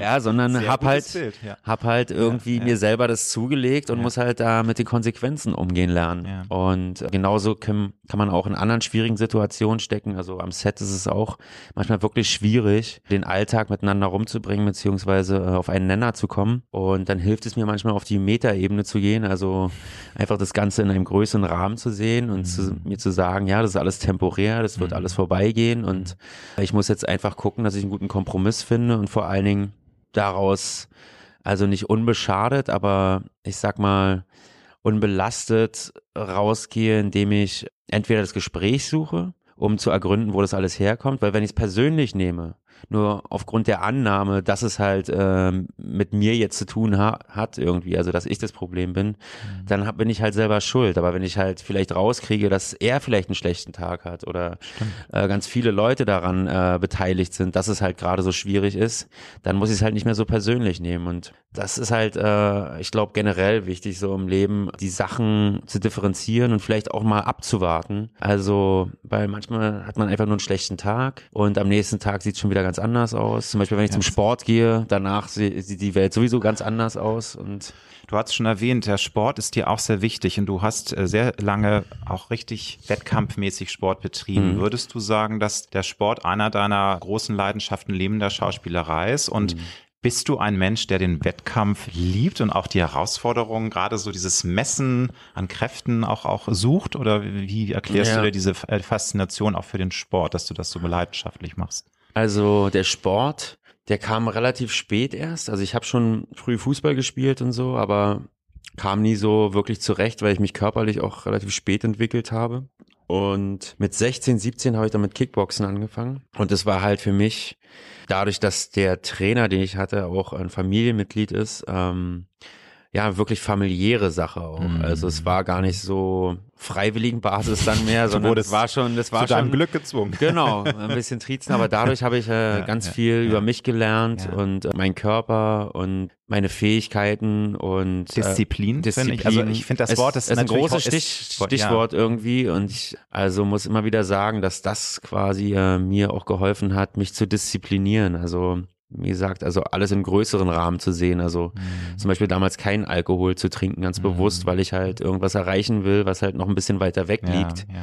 ja, sondern Sehr hab halt, Bild, ja. hab halt irgendwie ja, mir selber das zugelegt und muss halt da mit den Konsequenzen umgehen lernen. Und genauso kann, kann man auch in anderen schwierigen Situationen stecken. Also am Set ist es auch manchmal wirklich schwierig schwierig, den Alltag miteinander rumzubringen, beziehungsweise äh, auf einen Nenner zu kommen. Und dann hilft es mir manchmal auf die Metaebene zu gehen, also einfach das Ganze in einem größeren Rahmen zu sehen und mhm. zu, mir zu sagen, ja, das ist alles temporär, das wird mhm. alles vorbeigehen und ich muss jetzt einfach gucken, dass ich einen guten Kompromiss finde und vor allen Dingen daraus, also nicht unbeschadet, aber ich sag mal, unbelastet rausgehe, indem ich entweder das Gespräch suche, um zu ergründen, wo das alles herkommt. Weil wenn ich es persönlich nehme, nur aufgrund der Annahme, dass es halt ähm, mit mir jetzt zu tun ha hat irgendwie, also dass ich das Problem bin, mhm. dann hab, bin ich halt selber schuld. Aber wenn ich halt vielleicht rauskriege, dass er vielleicht einen schlechten Tag hat oder äh, ganz viele Leute daran äh, beteiligt sind, dass es halt gerade so schwierig ist, dann muss ich es halt nicht mehr so persönlich nehmen. Und das ist halt, äh, ich glaube, generell wichtig, so im Leben die Sachen zu differenzieren und vielleicht auch mal abzuwarten. Also, weil manchmal hat man einfach nur einen schlechten Tag und am nächsten Tag sieht es schon wieder ganz anders aus. Zum Beispiel, wenn ich ja. zum Sport gehe, danach sieht die Welt sowieso ganz anders aus und Du hast schon erwähnt, der Sport ist dir auch sehr wichtig und du hast äh, sehr lange auch richtig wettkampfmäßig Sport betrieben. Mhm. Würdest du sagen, dass der Sport einer deiner großen Leidenschaften neben der Schauspielerei ist? Und mhm Bist du ein Mensch, der den Wettkampf liebt und auch die Herausforderungen, gerade so dieses Messen an Kräften auch, auch sucht? Oder wie erklärst ja. du dir diese äh, Faszination auch für den Sport, dass du das so leidenschaftlich machst? Also der Sport, der kam relativ spät erst. Also ich habe schon früh Fußball gespielt und so, aber kam nie so wirklich zurecht, weil ich mich körperlich auch relativ spät entwickelt habe. Und mit 16, 17 habe ich dann mit Kickboxen angefangen. Und es war halt für mich, dadurch, dass der Trainer, den ich hatte, auch ein Familienmitglied ist, ähm, ja, wirklich familiäre Sache auch. Mhm. Also es war gar nicht so freiwilligen Basis dann mehr, sondern es war schon, das war zu schon Glück gezwungen. Genau, ein bisschen Trizen, aber dadurch habe ich äh, ja, ganz ja, viel ja. über mich gelernt und äh, meinen Körper und meine Fähigkeiten und äh, Disziplin. Disziplin. Ich. Also ich finde das Wort ist, ist ein großes Stich, Stichwort irgendwie und ich also muss immer wieder sagen, dass das quasi äh, mir auch geholfen hat, mich zu disziplinieren. Also wie gesagt, also alles im größeren Rahmen zu sehen. Also mhm. zum Beispiel damals keinen Alkohol zu trinken, ganz mhm. bewusst, weil ich halt irgendwas erreichen will, was halt noch ein bisschen weiter weg liegt. Ja, ja.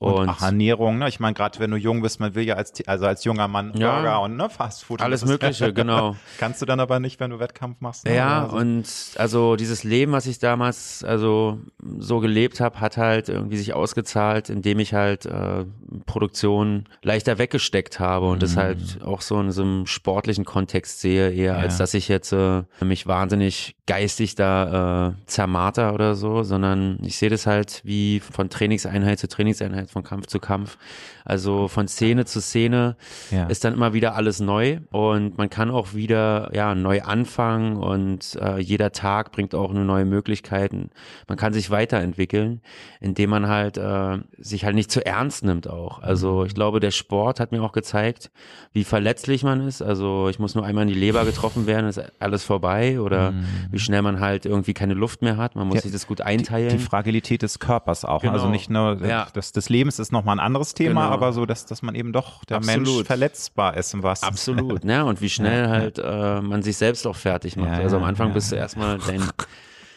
Und, und Ernährung, ne? Ich meine, gerade wenn du jung bist, man will ja als also als junger Mann ja, Burger und ne, Fastfood. Alles Mögliche, genau. Kannst du dann aber nicht, wenn du Wettkampf machst. Ne? Ja, so. und also dieses Leben, was ich damals also so gelebt habe, hat halt irgendwie sich ausgezahlt, indem ich halt äh, Produktion leichter weggesteckt habe und mhm. das halt auch so in so einem sportlichen Kontext sehe, eher ja. als dass ich jetzt äh, mich wahnsinnig geistig da äh, zermarter oder so, sondern ich sehe das halt wie von Trainingseinheit zu Trainingseinheit von Kampf zu Kampf. Also von Szene zu Szene ja. ist dann immer wieder alles neu und man kann auch wieder ja neu anfangen und äh, jeder Tag bringt auch eine neue Möglichkeiten. Man kann sich weiterentwickeln, indem man halt äh, sich halt nicht zu ernst nimmt auch. Also mhm. ich glaube, der Sport hat mir auch gezeigt, wie verletzlich man ist. Also ich muss nur einmal in die Leber getroffen werden, ist alles vorbei oder mhm. wie schnell man halt irgendwie keine Luft mehr hat. Man muss ja, sich das gut einteilen. Die, die, Fragilität des Körpers auch. Also genau. Also nicht nur ja. das, des Lebens ist nochmal ein anderes Thema, genau aber so, dass, dass man eben doch der Absolut. Mensch verletzbar ist im wahrsten Absolut, ne? Und wie schnell ja, halt äh, man sich selbst auch fertig macht. Ja, also am Anfang ja, bist du erstmal dein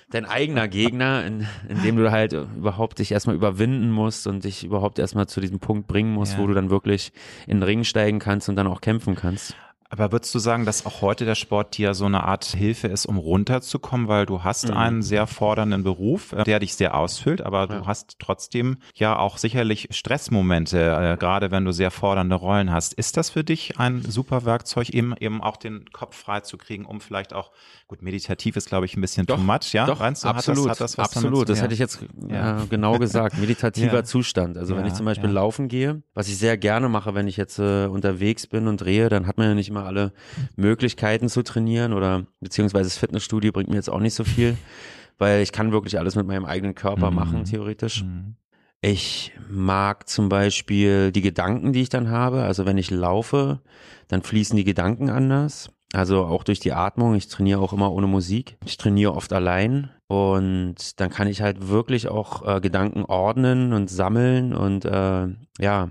dein eigener Gegner, in, in dem du halt überhaupt dich erstmal überwinden musst und dich überhaupt erstmal zu diesem Punkt bringen musst, wo du dann wirklich in den Ring steigen kannst und dann auch kämpfen kannst. Aber würdest du sagen, dass auch heute der Sport dir so eine Art Hilfe ist, um runterzukommen, weil du hast mhm. einen sehr fordernden Beruf, äh, der dich sehr ausfüllt, aber ja. du hast trotzdem ja auch sicherlich Stressmomente, äh, gerade wenn du sehr fordernde Rollen hast. Ist das für dich ein super Werkzeug, eben, eben auch den Kopf frei zu kriegen, um vielleicht auch, gut, meditativ ist glaube ich ein bisschen doch, too much, ja? Doch, Meinst du, absolut, hat das, hat das absolut. Das hätte ich jetzt ja. äh, genau gesagt. Meditativer Zustand. Also wenn ich zum Beispiel laufen gehe, was ich sehr gerne mache, wenn ich jetzt äh, unterwegs bin und drehe, dann hat man ja nicht immer immer alle Möglichkeiten zu trainieren oder beziehungsweise das Fitnessstudio bringt mir jetzt auch nicht so viel, weil ich kann wirklich alles mit meinem eigenen Körper mhm. machen, theoretisch. Mhm. Ich mag zum Beispiel die Gedanken, die ich dann habe. Also wenn ich laufe, dann fließen die Gedanken anders. Also auch durch die Atmung. Ich trainiere auch immer ohne Musik. Ich trainiere oft allein. Und dann kann ich halt wirklich auch äh, Gedanken ordnen und sammeln. Und äh, ja,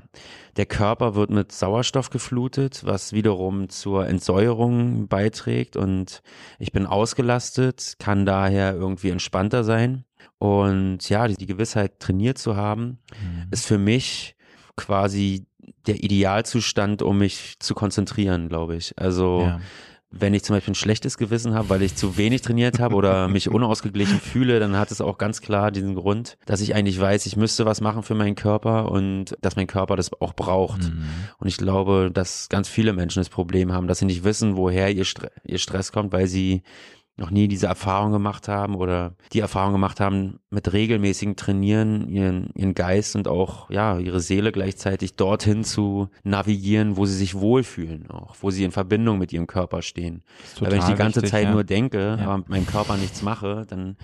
der Körper wird mit Sauerstoff geflutet, was wiederum zur Entsäuerung beiträgt. Und ich bin ausgelastet, kann daher irgendwie entspannter sein. Und ja, die, die Gewissheit trainiert zu haben, mhm. ist für mich quasi der Idealzustand, um mich zu konzentrieren, glaube ich. Also ja. Wenn ich zum Beispiel ein schlechtes Gewissen habe, weil ich zu wenig trainiert habe oder mich unausgeglichen fühle, dann hat es auch ganz klar diesen Grund, dass ich eigentlich weiß, ich müsste was machen für meinen Körper und dass mein Körper das auch braucht. Mhm. Und ich glaube, dass ganz viele Menschen das Problem haben, dass sie nicht wissen, woher ihr, Stre ihr Stress kommt, weil sie noch nie diese Erfahrung gemacht haben oder die Erfahrung gemacht haben, mit regelmäßigen Trainieren ihren, ihren Geist und auch ja ihre Seele gleichzeitig dorthin zu navigieren, wo sie sich wohlfühlen, auch wo sie in Verbindung mit ihrem Körper stehen. Weil wenn ich die ganze wichtig, Zeit ja. nur denke, ja. aber mit meinem Körper nichts mache, dann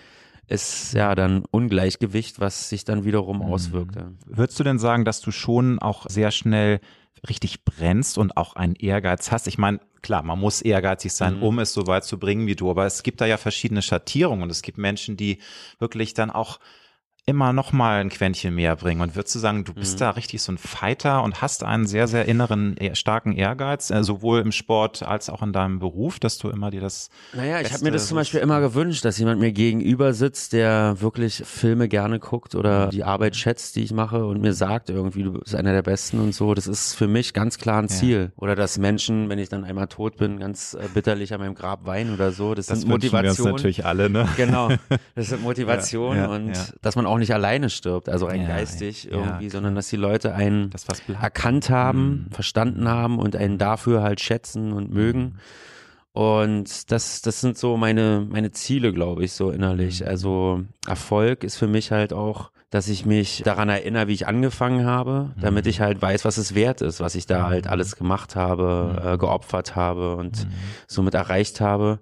ist ja dann Ungleichgewicht, was sich dann wiederum mhm. auswirkt. Würdest du denn sagen, dass du schon auch sehr schnell richtig brennst und auch einen Ehrgeiz hast? Ich meine, klar, man muss ehrgeizig sein, mhm. um es so weit zu bringen wie du, aber es gibt da ja verschiedene Schattierungen und es gibt Menschen, die wirklich dann auch immer noch mal ein Quäntchen mehr bringen? Und würdest du sagen, du bist mhm. da richtig so ein Fighter und hast einen sehr, sehr inneren, starken Ehrgeiz, äh, sowohl im Sport als auch in deinem Beruf, dass du immer dir das. Naja, ich habe mir das zum Beispiel immer gewünscht, dass jemand mir gegenüber sitzt, der wirklich Filme gerne guckt oder die Arbeit schätzt, die ich mache und mir sagt irgendwie, du bist einer der Besten und so. Das ist für mich ganz klar ein Ziel. Ja. Oder dass Menschen, wenn ich dann einmal tot bin, ganz äh, bitterlich an meinem Grab weinen oder so. Das, das sind Motivationen. natürlich alle, ne? Genau. Das sind Motivationen ja, ja, und dass man auch nicht alleine stirbt, also rein geistig irgendwie, sondern dass die Leute einen erkannt haben, mhm. verstanden haben und einen dafür halt schätzen und mögen. Mhm. Und das, das sind so meine, meine Ziele, glaube ich, so innerlich. Mhm. Also Erfolg ist für mich halt auch, dass ich mich daran erinnere, wie ich angefangen habe, damit ich halt weiß, was es wert ist, was ich da halt alles gemacht habe, äh, geopfert habe und somit erreicht habe.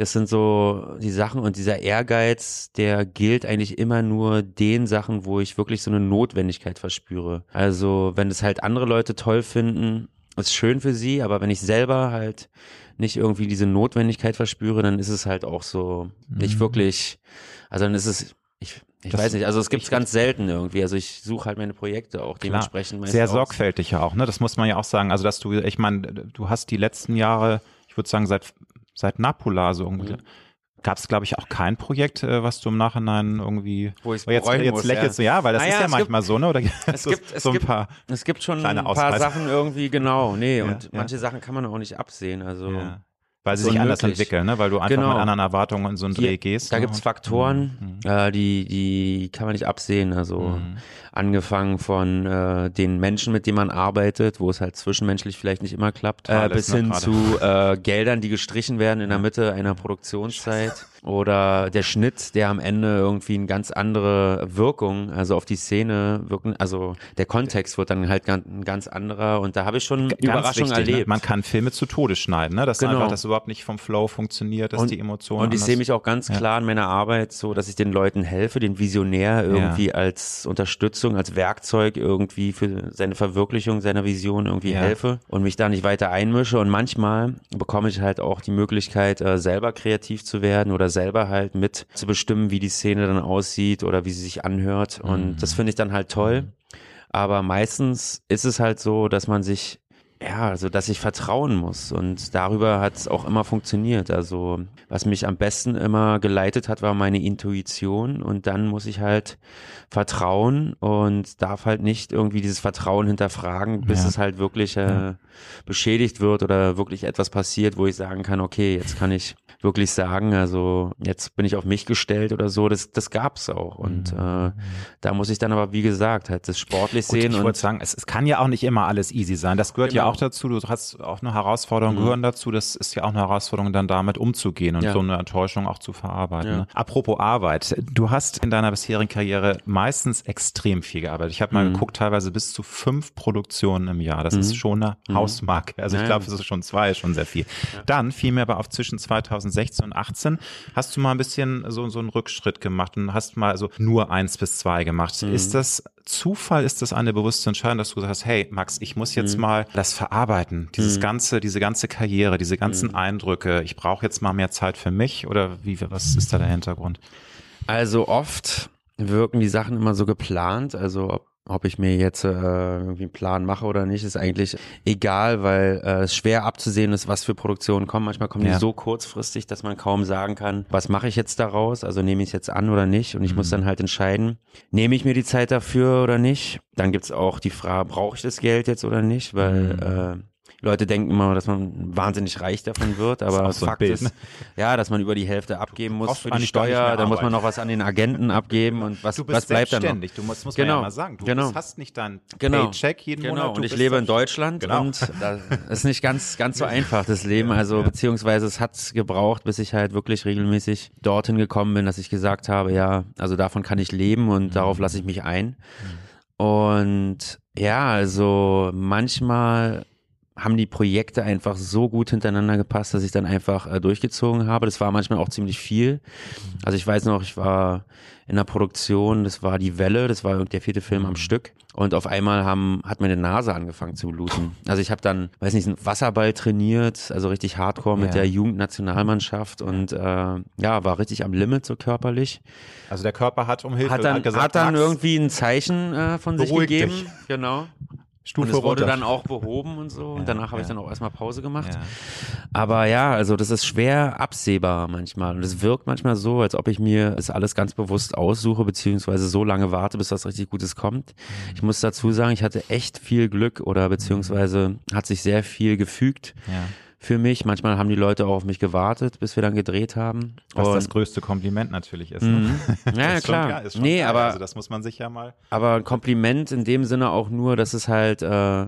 Das sind so die Sachen und dieser Ehrgeiz, der gilt eigentlich immer nur den Sachen, wo ich wirklich so eine Notwendigkeit verspüre. Also wenn es halt andere Leute toll finden, ist schön für sie, aber wenn ich selber halt nicht irgendwie diese Notwendigkeit verspüre, dann ist es halt auch so nicht mhm. wirklich, also dann ist es, ich, ich das weiß nicht, also es gibt es ganz selten irgendwie. Also ich suche halt meine Projekte auch dementsprechend. Klar, sehr sorgfältig ja auch, ne? Das muss man ja auch sagen. Also dass du, ich meine, du hast die letzten Jahre, ich würde sagen, seit seit Napula so irgendwie. Mhm. Gab es, glaube ich, auch kein Projekt, äh, was du im Nachhinein irgendwie. Wo ich jetzt, jetzt muss, lächelst ja. du, ja, weil das naja, ist ja manchmal gibt, so, ne? Oder es so, gibt, es so ein gibt, paar. Es gibt schon ein paar Sachen irgendwie, genau. Nee, ja, und ja. manche Sachen kann man auch nicht absehen. Also. Ja. Weil sie so sich anders entwickeln, ne? weil du einfach genau. mit anderen Erwartungen in so einen Dreh gehst. Da ne? gibt's Faktoren, mhm. äh, die, die kann man nicht absehen. Also mhm. Angefangen von äh, den Menschen, mit denen man arbeitet, wo es halt zwischenmenschlich vielleicht nicht immer klappt, äh, bis hin zu äh, Geldern, die gestrichen werden in der Mitte einer Produktionszeit. Scheiße oder der Schnitt, der am Ende irgendwie eine ganz andere Wirkung, also auf die Szene wirken, also der Kontext wird dann halt ganz, ein ganz anderer und da habe ich schon ganz Überraschungen ne? erlebt. Ne? Man kann Filme zu Tode schneiden, ne? dass genau. einfach das überhaupt nicht vom Flow funktioniert, dass und, die Emotionen Und ich sehe mich auch ganz klar ja. in meiner Arbeit so, dass ich den Leuten helfe, den Visionär irgendwie ja. als Unterstützung, als Werkzeug irgendwie für seine Verwirklichung seiner Vision irgendwie ja. helfe und mich da nicht weiter einmische und manchmal bekomme ich halt auch die Möglichkeit, äh, selber kreativ zu werden oder selber halt mit zu bestimmen, wie die Szene dann aussieht oder wie sie sich anhört. Und mhm. das finde ich dann halt toll. Aber meistens ist es halt so, dass man sich ja, also dass ich vertrauen muss und darüber hat es auch immer funktioniert. Also was mich am besten immer geleitet hat, war meine Intuition und dann muss ich halt vertrauen und darf halt nicht irgendwie dieses Vertrauen hinterfragen, bis ja. es halt wirklich äh, beschädigt wird oder wirklich etwas passiert, wo ich sagen kann, okay, jetzt kann ich wirklich sagen, also jetzt bin ich auf mich gestellt oder so, das, das gab's auch und mhm. äh, da muss ich dann aber, wie gesagt, halt das sportlich Gut, sehen. Ich würde sagen, es, es kann ja auch nicht immer alles easy sein. Das gehört genau. ja auch dazu. Du hast auch eine Herausforderung, mhm. gehören dazu. Das ist ja auch eine Herausforderung, dann damit umzugehen und ja. so eine Enttäuschung auch zu verarbeiten. Ja. Ne? Apropos Arbeit. Du hast in deiner bisherigen Karriere meistens extrem viel gearbeitet. Ich habe mal mhm. geguckt, teilweise bis zu fünf Produktionen im Jahr. Das mhm. ist schon eine mhm. Hausmarke. Also ich glaube, es ist schon zwei, schon sehr viel. Ja. Dann fiel mir aber auf zwischen 2016 und 18 hast du mal ein bisschen so, so einen Rückschritt gemacht und hast mal so nur eins bis zwei gemacht. Mhm. Ist das Zufall? Ist das eine bewusste Entscheidung, dass du sagst, hey Max, ich muss jetzt mhm. mal das verarbeiten, dieses mhm. ganze, diese ganze Karriere, diese ganzen mhm. Eindrücke. Ich brauche jetzt mal mehr Zeit für mich oder wie, was ist da der Hintergrund? Also oft wirken die Sachen immer so geplant, also ob ob ich mir jetzt äh, irgendwie einen Plan mache oder nicht, ist eigentlich egal, weil äh, es schwer abzusehen ist, was für Produktionen kommen. Manchmal kommen ja. die so kurzfristig, dass man kaum sagen kann, was mache ich jetzt daraus? Also nehme ich es jetzt an oder nicht? Und ich mhm. muss dann halt entscheiden, nehme ich mir die Zeit dafür oder nicht? Dann gibt's auch die Frage, brauche ich das Geld jetzt oder nicht? Weil mhm. äh, Leute denken immer, dass man wahnsinnig reich davon wird, aber so Fakt ist, ne? ja, dass man über die Hälfte abgeben muss für die Steuer, dann muss man noch was an den Agenten abgeben und was, was bleibt dann noch? Du musst, muss genau. man ja mal sagen, du genau. hast nicht deinen genau. Paycheck jeden genau. Monat. Und ich lebe in Deutschland genau. und das ist nicht ganz, ganz so einfach, das Leben, also ja. beziehungsweise es hat gebraucht, bis ich halt wirklich regelmäßig dorthin gekommen bin, dass ich gesagt habe, ja, also davon kann ich leben und mhm. darauf lasse ich mich ein. Mhm. Und ja, also manchmal haben die Projekte einfach so gut hintereinander gepasst, dass ich dann einfach äh, durchgezogen habe. Das war manchmal auch ziemlich viel. Also ich weiß noch, ich war in der Produktion, das war die Welle, das war der vierte Film am Stück. Und auf einmal haben, hat meine Nase angefangen zu bluten. Also ich habe dann, weiß nicht, einen Wasserball trainiert, also richtig hardcore mit ja. der Jugendnationalmannschaft und äh, ja, war richtig am Limit so körperlich. Also der Körper hat um Hilfe hat dann, gesagt, hat dann irgendwie ein Zeichen äh, von sich gegeben. Dich. Genau. Stufe und es wurde dann auch behoben und so. Und danach habe ja. ich dann auch erstmal Pause gemacht. Ja. Aber ja, also das ist schwer absehbar manchmal. Und es wirkt manchmal so, als ob ich mir das alles ganz bewusst aussuche, beziehungsweise so lange warte, bis was richtig Gutes kommt. Mhm. Ich muss dazu sagen, ich hatte echt viel Glück oder beziehungsweise hat sich sehr viel gefügt. Ja für mich. Manchmal haben die Leute auch auf mich gewartet, bis wir dann gedreht haben. Was und das größte Kompliment natürlich ist. Ne? Mhm. Ja, ist klar. Schon, ist schon nee, geil. aber also das muss man sich ja mal. Aber ein Kompliment in dem Sinne auch nur, dass es halt äh,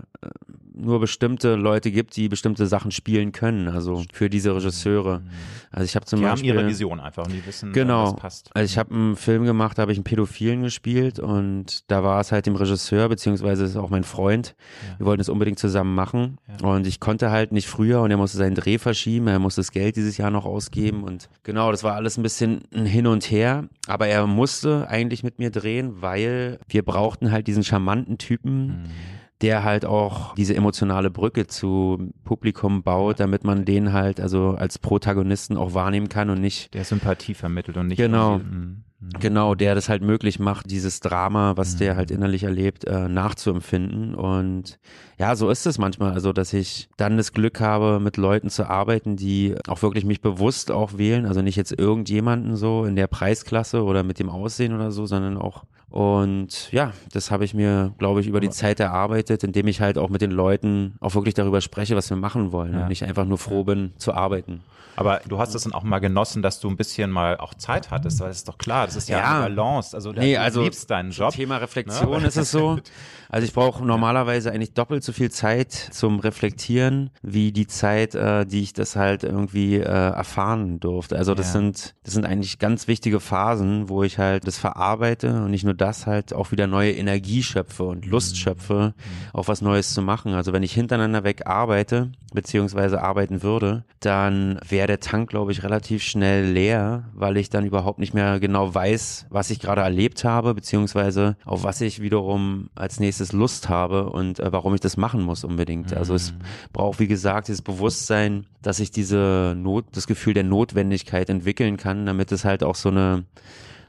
nur bestimmte Leute gibt, die bestimmte Sachen spielen können, also für diese Regisseure. Mhm. Also ich habe zum die Beispiel haben ihre Vision einfach und die wissen, genau, was passt. Also ich habe einen Film gemacht, da habe ich einen Pädophilen gespielt und da war es halt dem Regisseur beziehungsweise ist auch mein Freund. Ja. Wir wollten es unbedingt zusammen machen ja. und ich konnte halt nicht früher und er musste seinen Dreh verschieben, er musste das Geld dieses Jahr noch ausgeben und genau, das war alles ein bisschen ein Hin und Her, aber er musste eigentlich mit mir drehen, weil wir brauchten halt diesen charmanten Typen. Mhm der halt auch diese emotionale Brücke zu Publikum baut, damit man den halt also als Protagonisten auch wahrnehmen kann und nicht der Sympathie vermittelt und nicht genau mhm. genau der das halt möglich macht dieses Drama was mhm. der halt innerlich erlebt äh, nachzuempfinden und ja so ist es manchmal also dass ich dann das Glück habe mit Leuten zu arbeiten die auch wirklich mich bewusst auch wählen also nicht jetzt irgendjemanden so in der Preisklasse oder mit dem Aussehen oder so sondern auch und ja, das habe ich mir, glaube ich, über die Zeit erarbeitet, indem ich halt auch mit den Leuten auch wirklich darüber spreche, was wir machen wollen ja. und nicht einfach nur froh bin zu arbeiten. Aber du hast es dann auch mal genossen, dass du ein bisschen mal auch Zeit hattest, weil das ist doch klar, das ist ja, ja. eine Balance. Also, nee, also du liebst deinen Job. Thema Reflexion ne? ist es so. Also ich brauche normalerweise eigentlich doppelt so viel Zeit zum Reflektieren, wie die Zeit, äh, die ich das halt irgendwie äh, erfahren durfte. Also das ja. sind, das sind eigentlich ganz wichtige Phasen, wo ich halt das verarbeite und nicht nur das halt auch wieder neue Energie schöpfe und Lust mhm. schöpfe, mhm. auch was Neues zu machen. Also wenn ich hintereinander weg arbeite, beziehungsweise arbeiten würde, dann wäre der Tank, glaube ich, relativ schnell leer, weil ich dann überhaupt nicht mehr genau weiß, was ich gerade erlebt habe, beziehungsweise auf was ich wiederum als nächstes Lust habe und äh, warum ich das machen muss unbedingt. Mhm. Also es braucht, wie gesagt, dieses Bewusstsein, dass ich diese Not, das Gefühl der Notwendigkeit entwickeln kann, damit es halt auch so eine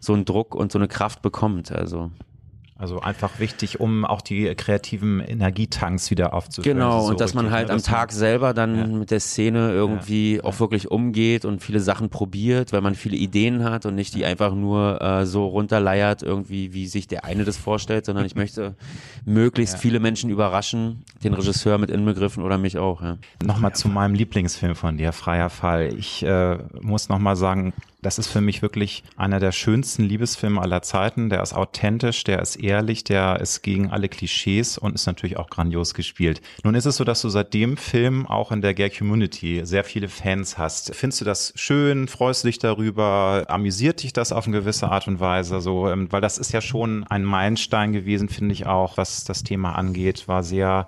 so einen Druck und so eine Kraft bekommt. Also also einfach wichtig, um auch die kreativen Energietanks wieder aufzufüllen. Genau, so und dass man halt ne, am Tag selber dann ja. mit der Szene irgendwie ja. auch wirklich umgeht und viele Sachen probiert, weil man viele Ideen hat und nicht die einfach nur äh, so runterleiert, irgendwie, wie sich der eine das vorstellt, sondern ich möchte möglichst viele Menschen überraschen, den Regisseur mit inbegriffen oder mich auch. Ja. Nochmal zu meinem Lieblingsfilm von dir, Freier Fall. Ich äh, muss nochmal sagen, das ist für mich wirklich einer der schönsten Liebesfilme aller Zeiten. Der ist authentisch, der ist ehrlich, der ist gegen alle Klischees und ist natürlich auch grandios gespielt. Nun ist es so, dass du seit dem Film auch in der Gay Community sehr viele Fans hast. Findest du das schön? Freust du dich darüber? Amüsiert dich das auf eine gewisse Art und Weise? So, ähm, weil das ist ja schon ein Meilenstein gewesen, finde ich auch, was das Thema angeht. War sehr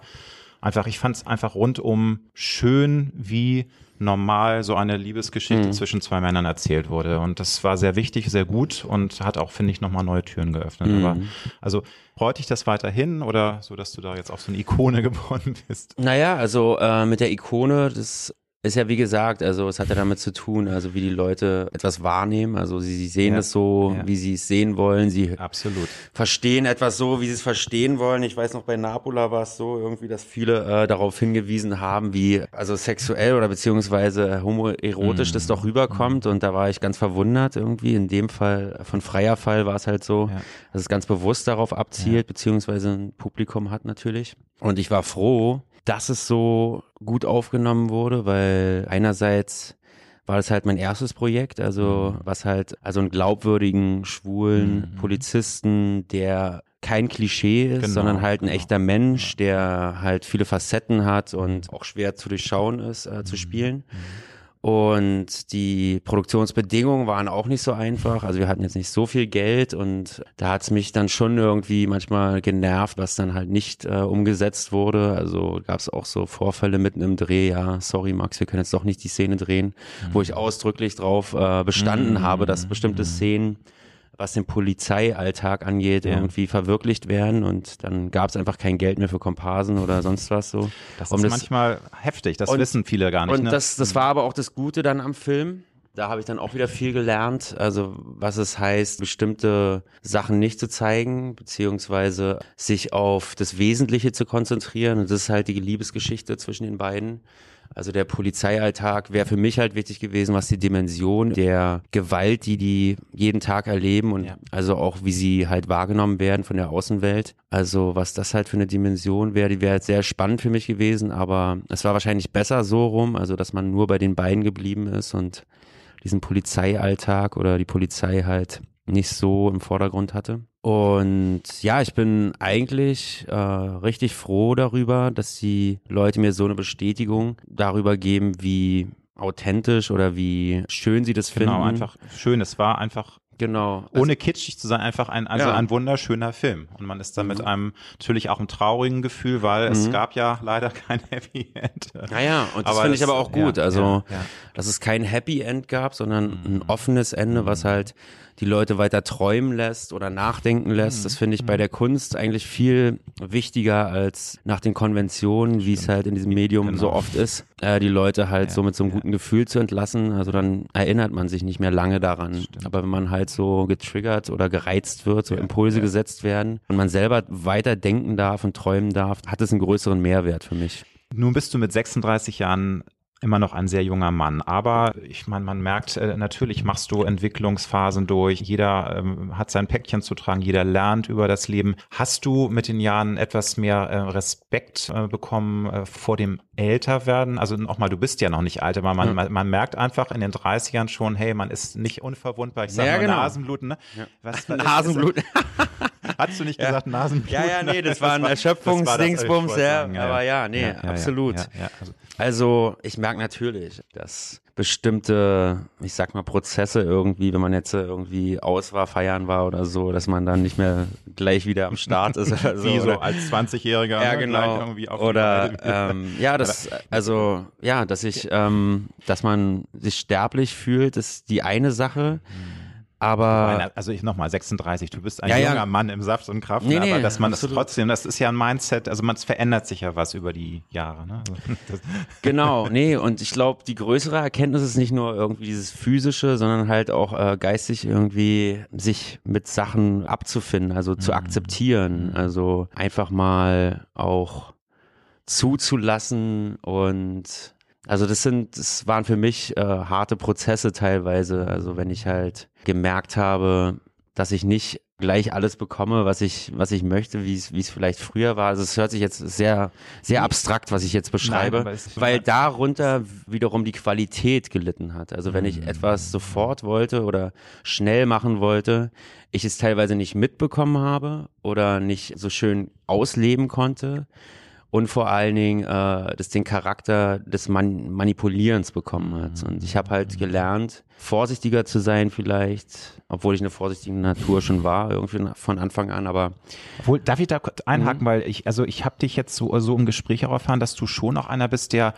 einfach, ich fand es einfach rundum schön, wie normal so eine Liebesgeschichte mhm. zwischen zwei Männern erzählt wurde. Und das war sehr wichtig, sehr gut und hat auch, finde ich, nochmal neue Türen geöffnet. Mhm. Aber also freut dich das weiterhin oder so, dass du da jetzt auch so eine Ikone geworden bist? Naja, also äh, mit der Ikone, das ist ja wie gesagt, also es hat ja damit zu tun, also wie die Leute etwas wahrnehmen. Also sie, sie sehen ja, es so, ja. wie sie es sehen wollen. Sie Absolut. verstehen etwas so, wie sie es verstehen wollen. Ich weiß noch, bei Napola war es so irgendwie, dass viele äh, darauf hingewiesen haben, wie also sexuell oder beziehungsweise homoerotisch mm. das doch rüberkommt. Mm. Und da war ich ganz verwundert irgendwie. In dem Fall, von freier Fall war es halt so, ja. dass es ganz bewusst darauf abzielt, beziehungsweise ein Publikum hat natürlich. Und ich war froh, dass es so gut aufgenommen wurde, weil einerseits war das halt mein erstes Projekt, also mhm. was halt, also einen glaubwürdigen, schwulen mhm. Polizisten, der kein Klischee ist, genau, sondern halt ein genau. echter Mensch, der halt viele Facetten hat und auch schwer zu durchschauen ist, äh, zu mhm. spielen. Mhm. Und die Produktionsbedingungen waren auch nicht so einfach. Also wir hatten jetzt nicht so viel Geld und da hat es mich dann schon irgendwie manchmal genervt, was dann halt nicht äh, umgesetzt wurde. Also gab es auch so Vorfälle mitten im Dreh, ja, sorry Max, wir können jetzt doch nicht die Szene drehen, mhm. wo ich mhm. ausdrücklich drauf äh, bestanden mhm. habe, dass bestimmte mhm. Szenen was den Polizeialltag angeht, ja. irgendwie verwirklicht werden und dann gab es einfach kein Geld mehr für Komparsen oder sonst was so. Das ist das, manchmal heftig, das und, wissen viele gar nicht. Und ne? das, das war aber auch das Gute dann am Film. Da habe ich dann auch wieder viel gelernt, also was es heißt, bestimmte Sachen nicht zu zeigen, beziehungsweise sich auf das Wesentliche zu konzentrieren. Und das ist halt die Liebesgeschichte zwischen den beiden. Also der Polizeialltag wäre für mich halt wichtig gewesen, was die Dimension der Gewalt, die die jeden Tag erleben und ja. also auch wie sie halt wahrgenommen werden von der Außenwelt. Also was das halt für eine Dimension wäre, die wäre halt sehr spannend für mich gewesen, aber es war wahrscheinlich besser so rum, also dass man nur bei den beiden geblieben ist und diesen Polizeialltag oder die Polizei halt nicht so im Vordergrund hatte. Und ja, ich bin eigentlich äh, richtig froh darüber, dass die Leute mir so eine Bestätigung darüber geben, wie authentisch oder wie schön sie das genau, finden. Genau, einfach schön. Es war einfach Genau. Also, Ohne kitschig zu sein, einfach ein, also ja. ein wunderschöner Film. Und man ist dann mhm. mit einem natürlich auch einem traurigen Gefühl, weil mhm. es gab ja leider kein Happy End. Naja, und das finde ich aber auch gut. Ja, also, ja, dass es kein Happy End gab, sondern mhm. ein offenes Ende, was mhm. halt die Leute weiter träumen lässt oder nachdenken lässt. Mhm. Das finde ich bei mhm. der Kunst eigentlich viel wichtiger als nach den Konventionen, wie es halt in diesem Medium genau. so oft ist, äh, die Leute halt ja, so mit so einem guten Gefühl zu entlassen. Also dann erinnert man sich nicht mehr lange daran. Aber wenn man halt so getriggert oder gereizt wird, so ja, Impulse ja. gesetzt werden und man selber weiter denken darf und träumen darf, hat es einen größeren Mehrwert für mich. Nun bist du mit 36 Jahren immer noch ein sehr junger Mann. Aber ich meine, man merkt, äh, natürlich machst du Entwicklungsphasen durch. Jeder ähm, hat sein Päckchen zu tragen, jeder lernt über das Leben. Hast du mit den Jahren etwas mehr äh, Respekt äh, bekommen äh, vor dem Älterwerden? Also nochmal, du bist ja noch nicht alt, aber man, mhm. man, man, merkt einfach in den 30ern schon, hey, man ist nicht unverwundbar. Ich sage ja, genau. Nasenbluten. Ne? Ja. Was, Nasenbluten. Hast du nicht ja. gesagt Nasenbluten? Ja, ja, nee, das, das war ein Erschöpfungsdingsbums, ja, aber ja, nee, absolut. Also, also ich merke natürlich, dass bestimmte, ich sag mal, Prozesse irgendwie, wenn man jetzt irgendwie aus war, feiern war oder so, dass man dann nicht mehr gleich wieder am Start ist oder so. Wie so als 20-Jähriger. Ja, ne, genau. Irgendwie oder ähm, ja, das, also ja, dass ich, ähm, dass man sich sterblich fühlt, ist die eine Sache. Mhm aber also ich nochmal 36, du bist ein ja, junger ja. Mann im Saft und Kraft, nee, nee, aber dass man absolut. das trotzdem, das ist ja ein Mindset, also man verändert sich ja was über die Jahre. Ne? Also, genau, nee, und ich glaube, die größere Erkenntnis ist nicht nur irgendwie dieses physische, sondern halt auch äh, geistig irgendwie sich mit Sachen abzufinden, also zu mhm. akzeptieren, mhm. also einfach mal auch zuzulassen und also das sind, das waren für mich äh, harte Prozesse teilweise. Also wenn ich halt gemerkt habe, dass ich nicht gleich alles bekomme, was ich, was ich möchte, wie es, wie es vielleicht früher war. Also es hört sich jetzt sehr, sehr abstrakt, was ich jetzt beschreibe, Nein, weil darunter wiederum die Qualität gelitten hat. Also wenn ich mhm. etwas sofort wollte oder schnell machen wollte, ich es teilweise nicht mitbekommen habe oder nicht so schön ausleben konnte und vor allen Dingen äh, das den Charakter des Man Manipulierens bekommen hat. Und ich habe halt gelernt, vorsichtiger zu sein vielleicht, obwohl ich eine vorsichtige Natur schon war, irgendwie von Anfang an, aber obwohl, darf ich da einhaken, mhm. weil ich, also ich habe dich jetzt so, so im Gespräch auch erfahren, dass du schon auch einer bist, der